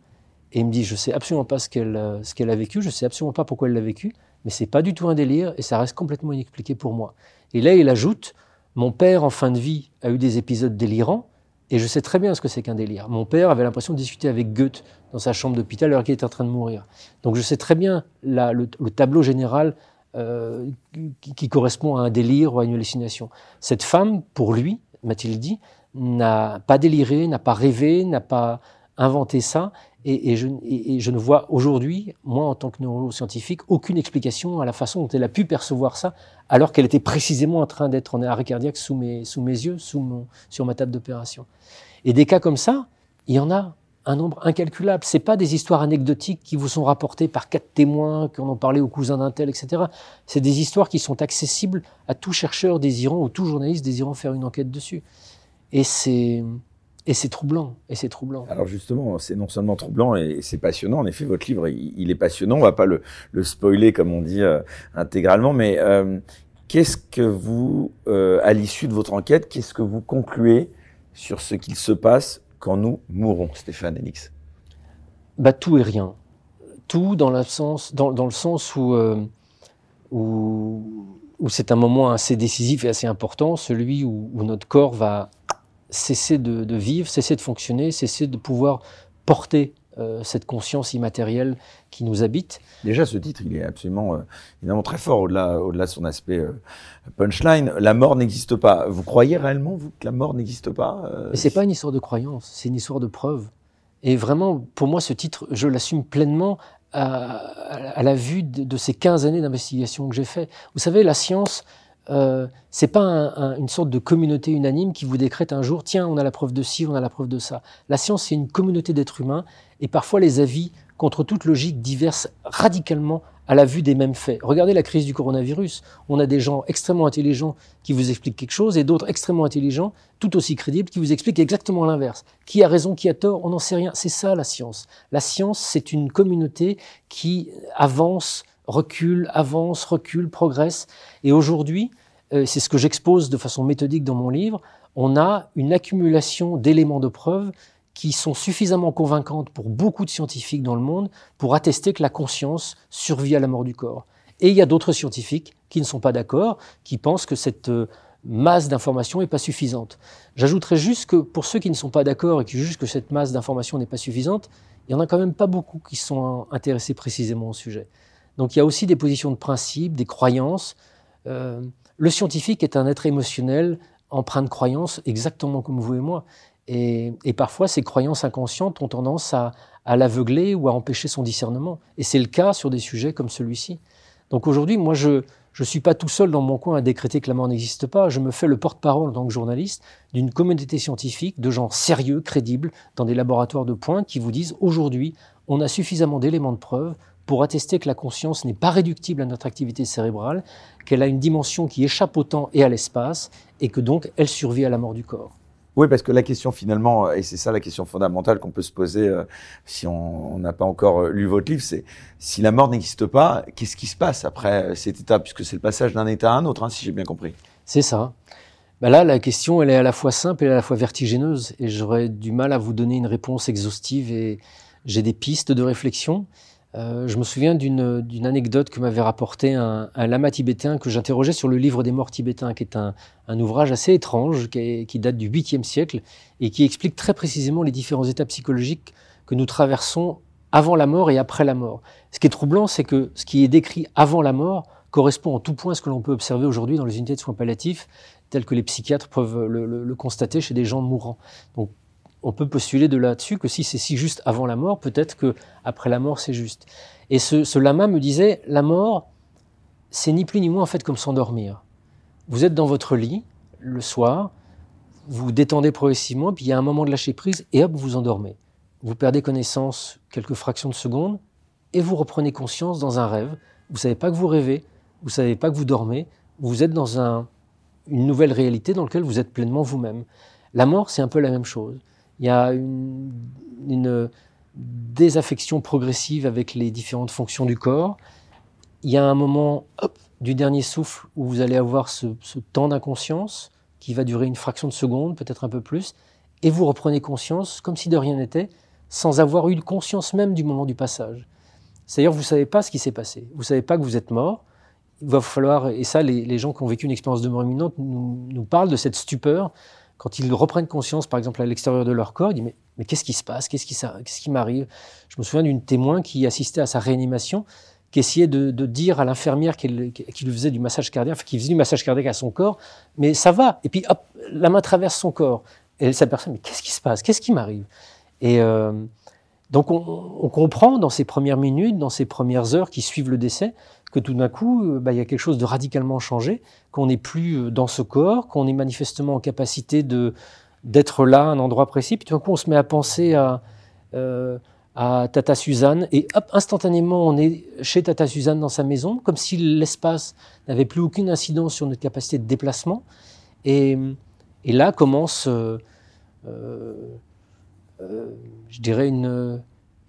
Et il me dit, je sais absolument pas ce qu'elle a vécu, je sais absolument pas pourquoi elle l'a vécu, mais c'est pas du tout un délire et ça reste complètement inexpliqué pour moi. Et là, il ajoute, mon père en fin de vie a eu des épisodes délirants et je sais très bien ce que c'est qu'un délire. Mon père avait l'impression de discuter avec Goethe dans sa chambre d'hôpital alors qu'il était en train de mourir. Donc je sais très bien le, tableau général euh, qui, correspond à un délire ou à une hallucination. Cette femme, pour lui, m'a-t-il dit, n'a pas déliré, n'a pas rêvé, n'a pas inventé ça. Et, je, ne vois aujourd'hui, moi en tant que neuroscientifique, aucune explication à la façon dont elle a pu percevoir ça, alors qu'elle était précisément en train d'être en arrêt cardiaque sous mes, sous mes yeux, sous mon, sur ma table d'opération. Et des cas comme ça, il y en a un nombre incalculable. C'est pas des histoires anecdotiques qui vous sont rapportées par quatre témoins qui en ont parlé aux cousins d'un tel, etc. C'est des histoires qui sont accessibles à tout chercheur désirant ou tout journaliste désirant faire une enquête dessus. Et c'est et c'est troublant, et c'est troublant. Alors justement, c'est non seulement troublant et c'est passionnant. En effet, votre livre, il, est passionnant. On va pas le, le spoiler comme on dit euh, intégralement, mais euh, qu'est-ce que vous, euh, à l'issue de votre enquête, qu'est-ce que vous concluez sur ce qu'il se passe quand nous mourons, Stéphane Enix? Bah tout et rien. Tout dans, l'absence, dans, dans le sens où, où, où c'est un moment assez décisif et assez important, celui où, où notre corps va cesser de, vivre, cesser de fonctionner, cesser de pouvoir porter euh, cette conscience immatérielle qui nous habite. Déjà, ce titre, il est absolument, euh, évidemment très fort au-delà, de son aspect euh, punchline. La mort n'existe pas. Vous croyez réellement, vous, que la mort n'existe pas Mais c'est pas une histoire de croyance, c'est une histoire de preuve. Et vraiment, pour moi, ce titre, je l'assume pleinement à, la vue de, de, ces 15 années d'investigation que j'ai fait. Vous savez, la science, euh, c'est pas une sorte de communauté unanime qui vous décrète un jour, tiens, on a la preuve de ci, on a la preuve de ça. La science, c'est une communauté d'êtres humains, et parfois les avis, contre toute logique, diversent radicalement à la vue des mêmes faits. Regardez la crise du coronavirus. On a des gens extrêmement intelligents qui vous expliquent quelque chose, et d'autres extrêmement intelligents, tout aussi crédibles, qui vous expliquent exactement l'inverse. Qui a raison, qui a tort, on n'en sait rien. C'est ça la science. La science, c'est une communauté qui avance, recule, avance, recule, progresse. Et aujourd'hui, euh, c'est ce que j'expose de façon méthodique dans mon livre, on a une accumulation d'éléments de preuve qui sont suffisamment convaincantes pour beaucoup de scientifiques dans le monde pour attester que la conscience survit à la mort du corps. Et il y a d'autres scientifiques qui ne sont pas d'accord, qui pensent que cette euh, masse d'informations n'est pas suffisante. J'ajouterais juste que pour ceux qui ne sont pas d'accord et qui jugent que cette masse d'informations n'est pas suffisante, il n'y en a quand même pas beaucoup qui sont intéressés précisément au sujet. Donc il y a aussi des positions de principe, des croyances. Euh, le scientifique est un être émotionnel, empreint de croyances, exactement comme vous et moi. Et, parfois, ces croyances inconscientes ont tendance à, l'aveugler ou à empêcher son discernement. Et c'est le cas sur des sujets comme celui-ci. Donc aujourd'hui, moi, je ne suis pas tout seul dans mon coin à décréter que la mort n'existe pas. Je me fais le porte-parole en tant que journaliste d'une communauté scientifique, de gens sérieux, crédibles, dans des laboratoires de pointe qui vous disent aujourd'hui, on a suffisamment d'éléments de preuve pour attester que la conscience n'est pas réductible à notre activité cérébrale, qu'elle a une dimension qui échappe au temps et à l'espace, et que donc elle survit à la mort du corps. Oui, parce que la question finalement, et c'est ça la question fondamentale qu'on peut se poser euh, si on n'a pas encore euh, lu votre livre, c'est si la mort n'existe pas, qu'est-ce qui se passe après euh, cet état, puisque c'est le passage d'un état à un autre, hein, si j'ai bien compris. C'est ça. Ben là, la question, elle est à la fois simple et à la fois vertigineuse, et j'aurais du mal à vous donner une réponse exhaustive, et j'ai des pistes de réflexion. Euh, je me souviens d'une anecdote que m'avait rapporté un, lama tibétain que j'interrogeais sur le livre des morts tibétains, qui est un, ouvrage assez étrange, qui, date du 8e siècle, et qui explique très précisément les différents états psychologiques que nous traversons avant la mort et après la mort. Ce qui est troublant, c'est que ce qui est décrit avant la mort correspond en tout point à ce que l'on peut observer aujourd'hui dans les unités de soins palliatifs, tels que les psychiatres peuvent le, constater chez des gens mourants. On peut postuler de là-dessus que si c'est si juste avant la mort, peut-être que après la mort c'est juste. Et ce, lama me disait, la mort, c'est ni plus ni moins en fait comme s'endormir. Vous êtes dans votre lit le soir, vous détendez progressivement, puis il y a un moment de lâcher prise et hop, vous endormez. Vous perdez connaissance quelques fractions de secondes et vous reprenez conscience dans un rêve. Vous savez pas que vous rêvez, vous savez pas que vous dormez, vous êtes dans une nouvelle réalité dans laquelle vous êtes pleinement vous-même. La mort, c'est un peu la même chose il y a une, désaffection progressive avec les différentes fonctions du corps. Il y a un moment du dernier souffle où vous allez avoir ce, temps d'inconscience qui va durer une fraction de seconde, peut-être un peu plus, et vous reprenez conscience comme si de rien n'était, sans avoir eu conscience même du moment du passage. C'est-à-dire, vous ne savez pas ce qui s'est passé. Vous ne savez pas que vous êtes mort. Il va falloir, et ça, les, gens qui ont vécu une expérience de mort imminente nous, nous, parlent de cette stupeur. Quand ils reprennent conscience, par exemple, à l'extérieur de leur corps, ils disent Mais, mais qu'est-ce qui se passe? Qu'est-ce qui, qui m'arrive? Je me souviens d'une témoin qui assistait à sa réanimation, qui essayait de, dire à l'infirmière qui lui faisait du massage cardiaque, enfin, qui faisait du massage cardiaque à son corps, mais ça va. Et puis, hop, la main traverse son corps. Et elle s'aperçoit Mais qu'est-ce qui se passe? Qu'est-ce qui m'arrive? Et. Euh, donc on, comprend dans ces premières minutes, dans ces premières heures qui suivent le décès, que tout d'un coup, euh, bah, il y a quelque chose de radicalement changé, qu'on n'est plus euh, dans ce corps, qu'on est manifestement en capacité de d'être là, à un endroit précis. Puis tout d'un coup, on se met à penser à, euh, à Tata Suzanne, et hop, instantanément, on est chez Tata Suzanne dans sa maison, comme si l'espace n'avait plus aucune incidence sur notre capacité de déplacement. Et, et là commence je dirais, une,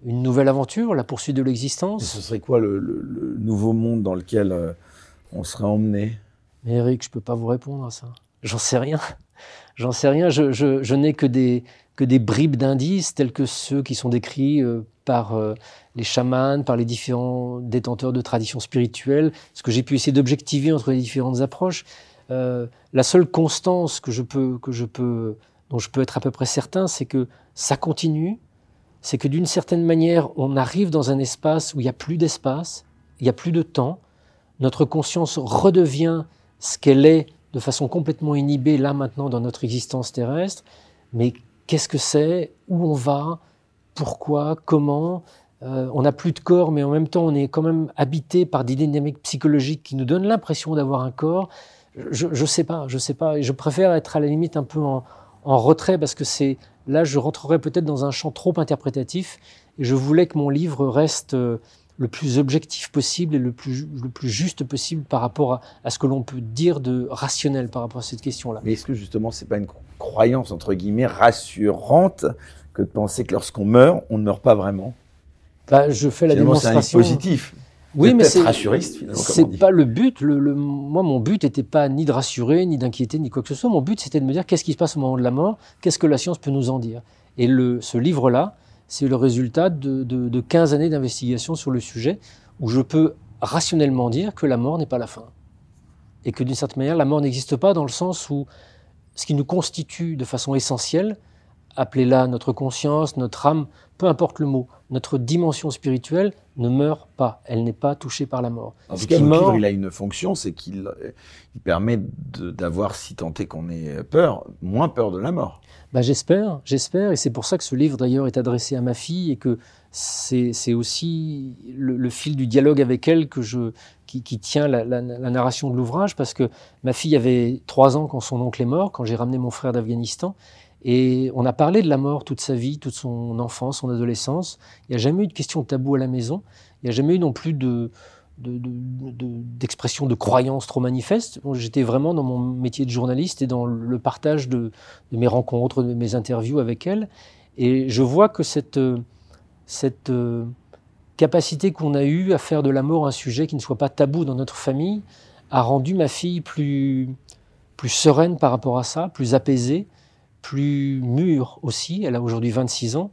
une nouvelle aventure, la poursuite de l'existence. ce serait quoi le, nouveau monde dans lequel euh, on serait emmené? Mais Eric, je ne peux pas vous répondre à ça. J'en sais rien. J'en sais rien. Je, je, je n'ai que des, que des bribes d'indices tels que ceux qui sont décrits euh, par les chamans, par les différents détenteurs de traditions spirituelles, ce que j'ai pu essayer d'objectiver entre les différentes approches. la seule constance que je peux, que je peux dont je peux être à peu près certain, c'est que ça continue, c'est que d'une certaine manière, on arrive dans un espace où il n'y a plus d'espace, il n'y a plus de temps, notre conscience redevient ce qu'elle est de façon complètement inhibée là maintenant dans notre existence terrestre, mais qu'est-ce que c'est, où on va, pourquoi, comment, euh, on n'a plus de corps, mais en même temps on est quand même habité par des dynamiques psychologiques qui nous donnent l'impression d'avoir un corps. Je ne sais pas, je sais pas, et je préfère être à la limite un peu en, en retrait parce que c'est là je rentrerai peut-être dans un champ trop interprétatif et je voulais que mon livre reste euh, le plus objectif possible et le plus, le plus juste possible par rapport à, ce que l'on peut dire de rationnel par rapport à cette question-là. Mais est-ce que justement c'est pas une croyance entre guillemets rassurante que de penser que lorsqu'on meurt, on ne meurt pas vraiment? Bah, Je fais la démonstration. C'est positif. Oui, mais c'est rassuriste C'est pas le but. Le, moi, mon but n'était pas ni de rassurer, ni d'inquiéter, ni quoi que ce soit. Mon but, c'était de me dire qu'est-ce qui se passe au moment de la mort, qu'est-ce que la science peut nous en dire? Et le, ce livre-là, c'est le résultat de, de, de 15 années d'investigation sur le sujet, où je peux rationnellement dire que la mort n'est pas la fin. Et que d'une certaine manière, la mort n'existe pas dans le sens où ce qui nous constitue de façon essentielle, appelez-la notre conscience, notre âme, peu importe le mot, notre dimension spirituelle ne meurt pas, elle n'est pas touchée par la mort. En tout cas, le livre, il a une fonction, c'est qu'il il permet d'avoir, si tant est qu'on ait peur, moins peur de la mort. Bah, j'espère, j'espère, et c'est pour ça que ce livre d'ailleurs est adressé à ma fille et que c'est aussi le, fil du dialogue avec elle que je, qui, tient la, la narration de l'ouvrage, parce que ma fille avait trois ans quand son oncle est mort, quand j'ai ramené mon frère d'Afghanistan, et on a parlé de la mort toute sa vie, toute son enfance, son adolescence. Il n'y a jamais eu de question tabou à la maison. Il n'y a jamais eu non plus de, d'expression de, croyance trop manifeste. J'étais vraiment dans mon métier de journaliste et dans le partage de, mes rencontres, de mes interviews avec elle. Et je vois que cette, euh, capacité qu'on a eue à faire de la mort un sujet qui ne soit pas tabou dans notre famille a rendu ma fille plus sereine par rapport à ça, plus apaisée plus mûre aussi. Elle a aujourd'hui 26 ans.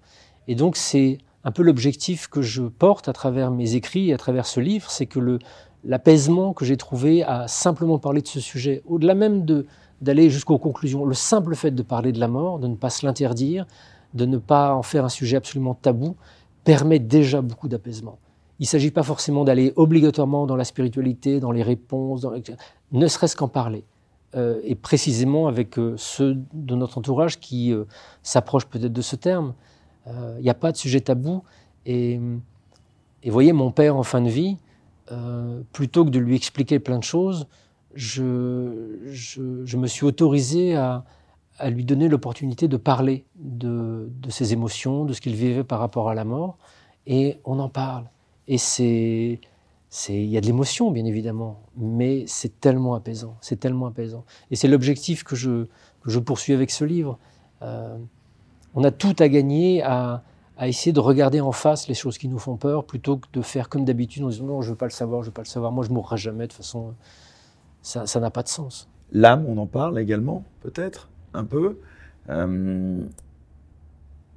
Et donc, c'est un peu l'objectif que je porte à travers mes écrits et à travers ce livre, c'est que l'apaisement que j'ai trouvé à simplement parler de ce sujet, au-delà même d'aller jusqu'aux conclusions, le simple fait de parler de la mort, de ne pas se l'interdire, de ne pas en faire un sujet absolument tabou, permet déjà beaucoup d'apaisement. Il ne s'agit pas forcément d'aller obligatoirement dans la spiritualité, dans les réponses, ne serait-ce qu'en parler. Euh, et précisément avec euh, ceux de notre entourage qui euh, s'approchent peut-être de ce terme. Il n'y a pas de sujet tabou. Et, et voyez, mon père en fin de vie, plutôt que de lui expliquer plein de choses, je, je, me suis autorisé à, lui donner l'opportunité de parler de, de, ses émotions, de ce qu'il vivait par rapport à la mort. Et on en parle. Et c'est il y a de l'émotion, bien évidemment, mais c'est tellement apaisant, c'est tellement apaisant. Et c'est l'objectif que je, que je poursuis avec ce livre. Euh, on a tout à gagner à, à, essayer de regarder en face les choses qui nous font peur, plutôt que de faire comme d'habitude en disant non, je veux pas le savoir, je veux pas le savoir, moi je mourrai jamais, de toute façon, ça n'a pas de sens. L'âme, on en parle également, peut-être, un peu. Euh,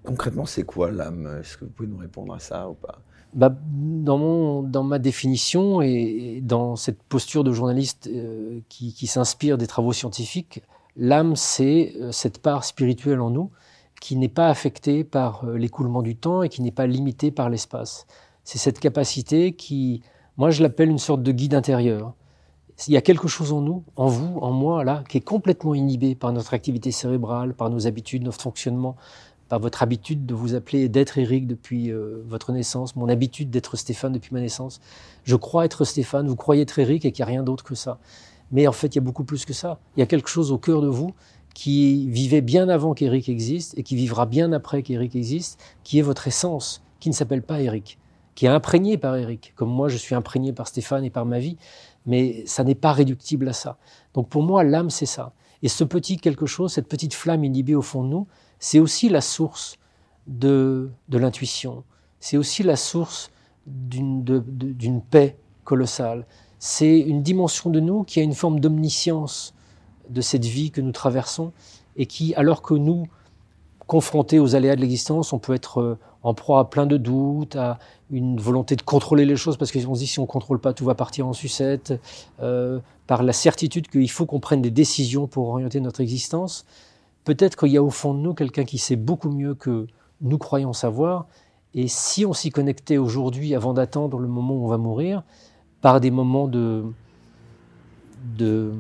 Concrètement, c'est quoi l'âme? Est-ce que vous pouvez nous répondre à ça ou pas? Bah, dans, mon, dans ma définition et, dans cette posture de journaliste euh, qui, qui s'inspire des travaux scientifiques, l'âme, c'est euh, cette part spirituelle en nous qui n'est pas affectée par euh, l'écoulement du temps et qui n'est pas limitée par l'espace. C'est cette capacité qui, moi je l'appelle une sorte de guide intérieur. Il y a quelque chose en nous, en vous, en moi, là, qui est complètement inhibé par notre activité cérébrale, par nos habitudes, notre fonctionnement, par votre habitude de vous appeler d'être Eric depuis euh, votre naissance, mon habitude d'être Stéphane depuis ma naissance. Je crois être Stéphane, vous croyez être Eric et qu'il n'y a rien d'autre que ça. Mais en fait, il y a beaucoup plus que ça. Il y a quelque chose au cœur de vous qui vivait bien avant qu'Eric existe et qui vivra bien après qu'Eric existe, qui est votre essence, qui ne s'appelle pas Eric, qui est imprégné par Eric, comme moi je suis imprégné par Stéphane et par ma vie, mais ça n'est pas réductible à ça. Donc pour moi, l'âme, c'est ça. Et ce petit quelque chose, cette petite flamme inhibée au fond de nous, c'est aussi la source de, de l'intuition, c'est aussi la source d'une paix colossale. C'est une dimension de nous qui a une forme d'omniscience de cette vie que nous traversons et qui, alors que nous, confrontés aux aléas de l'existence, on peut être euh, en proie à plein de doutes, à une volonté de contrôler les choses parce qu'on se dit si on ne contrôle pas, tout va partir en sucette, euh, par la certitude qu'il faut qu'on prenne des décisions pour orienter notre existence. Peut-être qu'il y a au fond de nous quelqu'un qui sait beaucoup mieux que nous croyons savoir. Et si on s'y connectait aujourd'hui, avant d'attendre le moment où on va mourir, par des moments de, de,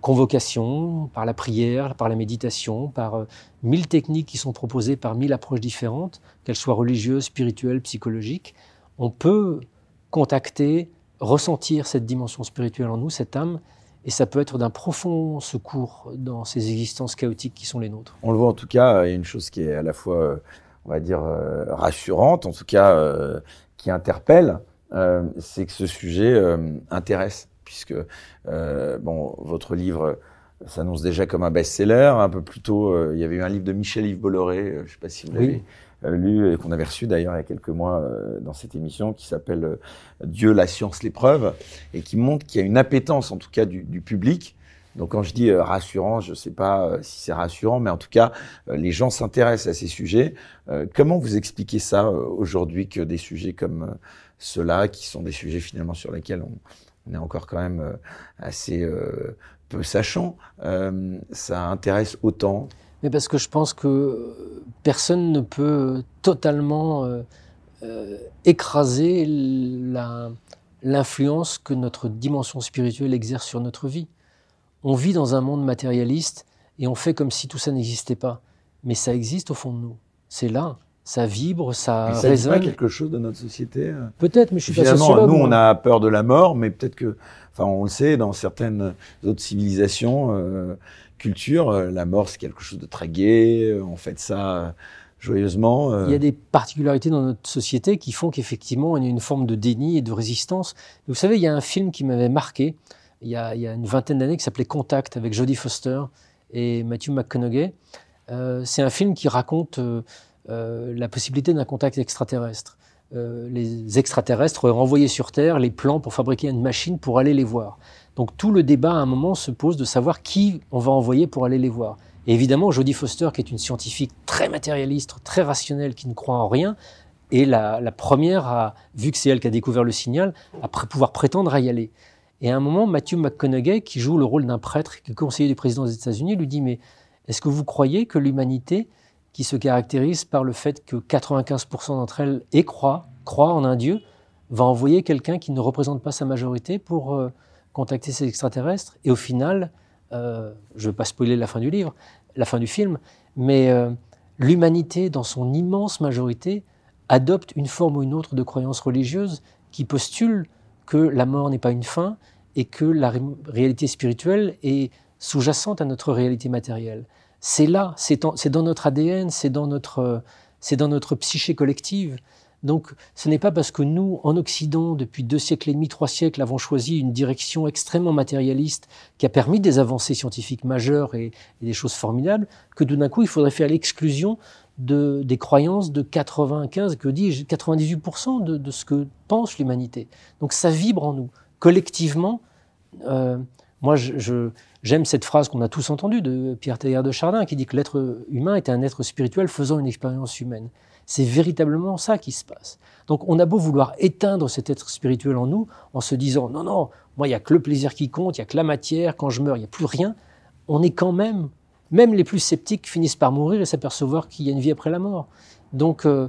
convocation, par la prière, par la méditation, par euh, mille techniques qui sont proposées par mille approches différentes, qu'elles soient religieuses, spirituelles, psychologiques, on peut contacter, ressentir cette dimension spirituelle en nous, cette âme, et ça peut être d'un profond secours dans ces existences chaotiques qui sont les nôtres. On le voit en tout cas, il y a une chose qui est à la fois, on va dire, euh, rassurante, en tout cas, euh, qui interpelle, c'est que ce sujet intéresse puisque euh, bon, votre livre s'annonce déjà comme un best-seller. Un peu plus tôt, euh, il y avait eu un livre de Michel-Yves Bolloré, euh, je ne sais pas si vous l'avez lu, et qu'on avait reçu d'ailleurs il y a quelques mois dans cette émission, qui s'appelle Dieu, la science, l'épreuve, et qui montre qu'il y a une appétence, en tout cas, du, du public. Donc quand je dis rassurant, je ne sais pas si c'est rassurant, mais en tout cas, les gens s'intéressent à ces sujets. comment vous expliquez ça aujourd'hui que des sujets comme ceux-là, qui sont des sujets finalement sur lesquels on, on est encore quand même euh, assez euh, peu sachant, euh, ça intéresse autant? Mais parce que je pense que personne ne peut totalement écraser l'influence que notre dimension spirituelle exerce sur notre vie. On vit dans un monde matérialiste et on fait comme si tout ça n'existait pas. Mais ça existe au fond de nous. C'est là ça vibre, ça, ça résonne. pas quelque chose de notre société euh Peut-être, mais je suis pas sociologue. Nous, on a peur de la mort, mais peut-être que, enfin, on le sait, dans certaines autres civilisations, euh, cultures, euh, la mort c'est quelque chose de très gai. On fait ça joyeusement. Il y a des particularités dans notre société qui font qu'effectivement, il y a une forme de déni et de résistance. Vous savez, il y a un film qui m'avait marqué il y, a, une vingtaine d'années qui s'appelait Contact avec Jodie Foster et Matthew McConaughey. c'est un film qui raconte euh, la possibilité d'un contact extraterrestre. Euh, les extraterrestres renvoyaient sur Terre les plans pour fabriquer une machine pour aller les voir. Donc tout le débat à un moment se pose de savoir qui on va envoyer pour aller les voir. Et évidemment, Jodie Foster, qui est une scientifique très matérialiste, très rationnelle, qui ne croit en rien, est la, première à, vu que c'est elle qui a découvert le signal, à pouvoir prétendre à y aller. Et à un moment, Matthew McConaughey, qui joue le rôle d'un prêtre, qui est conseiller du président des États-Unis, lui dit Mais est-ce que vous croyez que l'humanité qui se caractérise par le fait que 95% d'entre elles et croient, croient en un Dieu, va envoyer quelqu'un qui ne représente pas sa majorité pour euh, contacter ces extraterrestres. Et au final, euh, je ne veux pas spoiler la fin du livre, la fin du film, mais euh, l'humanité, dans son immense majorité, adopte une forme ou une autre de croyance religieuse qui postule que la mort n'est pas une fin et que la réalité spirituelle est sous-jacente à notre réalité matérielle c'est là, c'est dans notre ADN, c'est dans notre, c'est dans notre psyché collective. Donc, ce n'est pas parce que nous, en Occident, depuis deux siècles et demi, trois siècles, avons choisi une direction extrêmement matérialiste qui a permis des avancées scientifiques majeures et, des choses formidables, que tout d'un coup, il faudrait faire l'exclusion de, des croyances de 95, que dis-je, 98% de, de, ce que pense l'humanité. Donc, ça vibre en nous. Collectivement, euh, moi, J'aime cette phrase qu'on a tous entendue de Pierre Teilhard de Chardin qui dit que l'être humain est un être spirituel faisant une expérience humaine. C'est véritablement ça qui se passe. Donc on a beau vouloir éteindre cet être spirituel en nous en se disant non, non, moi il n'y a que le plaisir qui compte, il n'y a que la matière, quand je meurs il n'y a plus rien, on est quand même, même les plus sceptiques finissent par mourir et s'apercevoir qu'il y a une vie après la mort. Donc euh,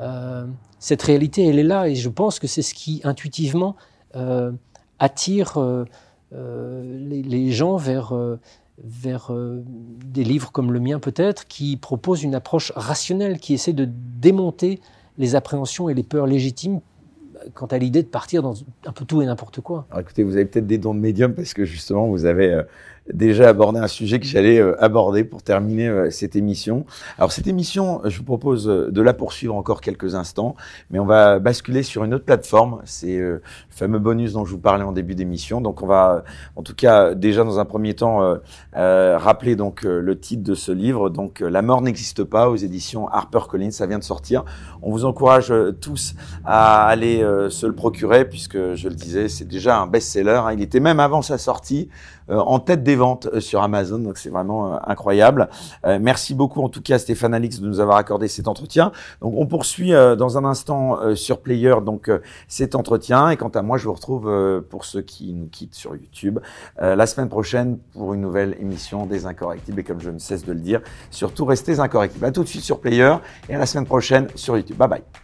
euh, cette réalité elle est là et je pense que c'est ce qui intuitivement euh, attire les, les, gens vers vers euh, des livres comme le mien peut-être, qui proposent une approche rationnelle, qui essaie de démonter les appréhensions et les peurs légitimes quant à l'idée de partir dans un peu tout et n'importe quoi. Alors écoutez, vous avez peut-être des dons de médium parce que justement, vous avez euh, déjà abordé un sujet que j'allais euh, aborder pour terminer euh, cette émission. Alors cette émission, je vous propose de la poursuivre encore quelques instants, mais on va basculer sur une autre plateforme. C'est le fameux bonus dont je vous parlais en début d'émission. Donc on va, en tout cas, déjà dans un premier temps, rappeler donc le titre de ce livre. Donc La mort n'existe pas aux éditions HarperCollins. Ça vient de sortir. On vous encourage tous à aller euh, se le procurer, puisque je le disais, c'est déjà un best-seller. Hein. Il était même avant sa sortie euh, en tête des ventes euh, sur Amazon, donc c'est vraiment incroyable. merci beaucoup en tout cas Stéphane Alix de nous avoir accordé cet entretien. Donc on poursuit dans un instant sur Player donc cet entretien et quant à moi je vous retrouve pour ceux qui nous quittent sur YouTube la semaine prochaine pour une nouvelle émission des Incorrectibles et comme je ne cesse de le dire, surtout restez incorrectibles. À tout de suite sur Player et à la semaine prochaine sur YouTube. Bye bye.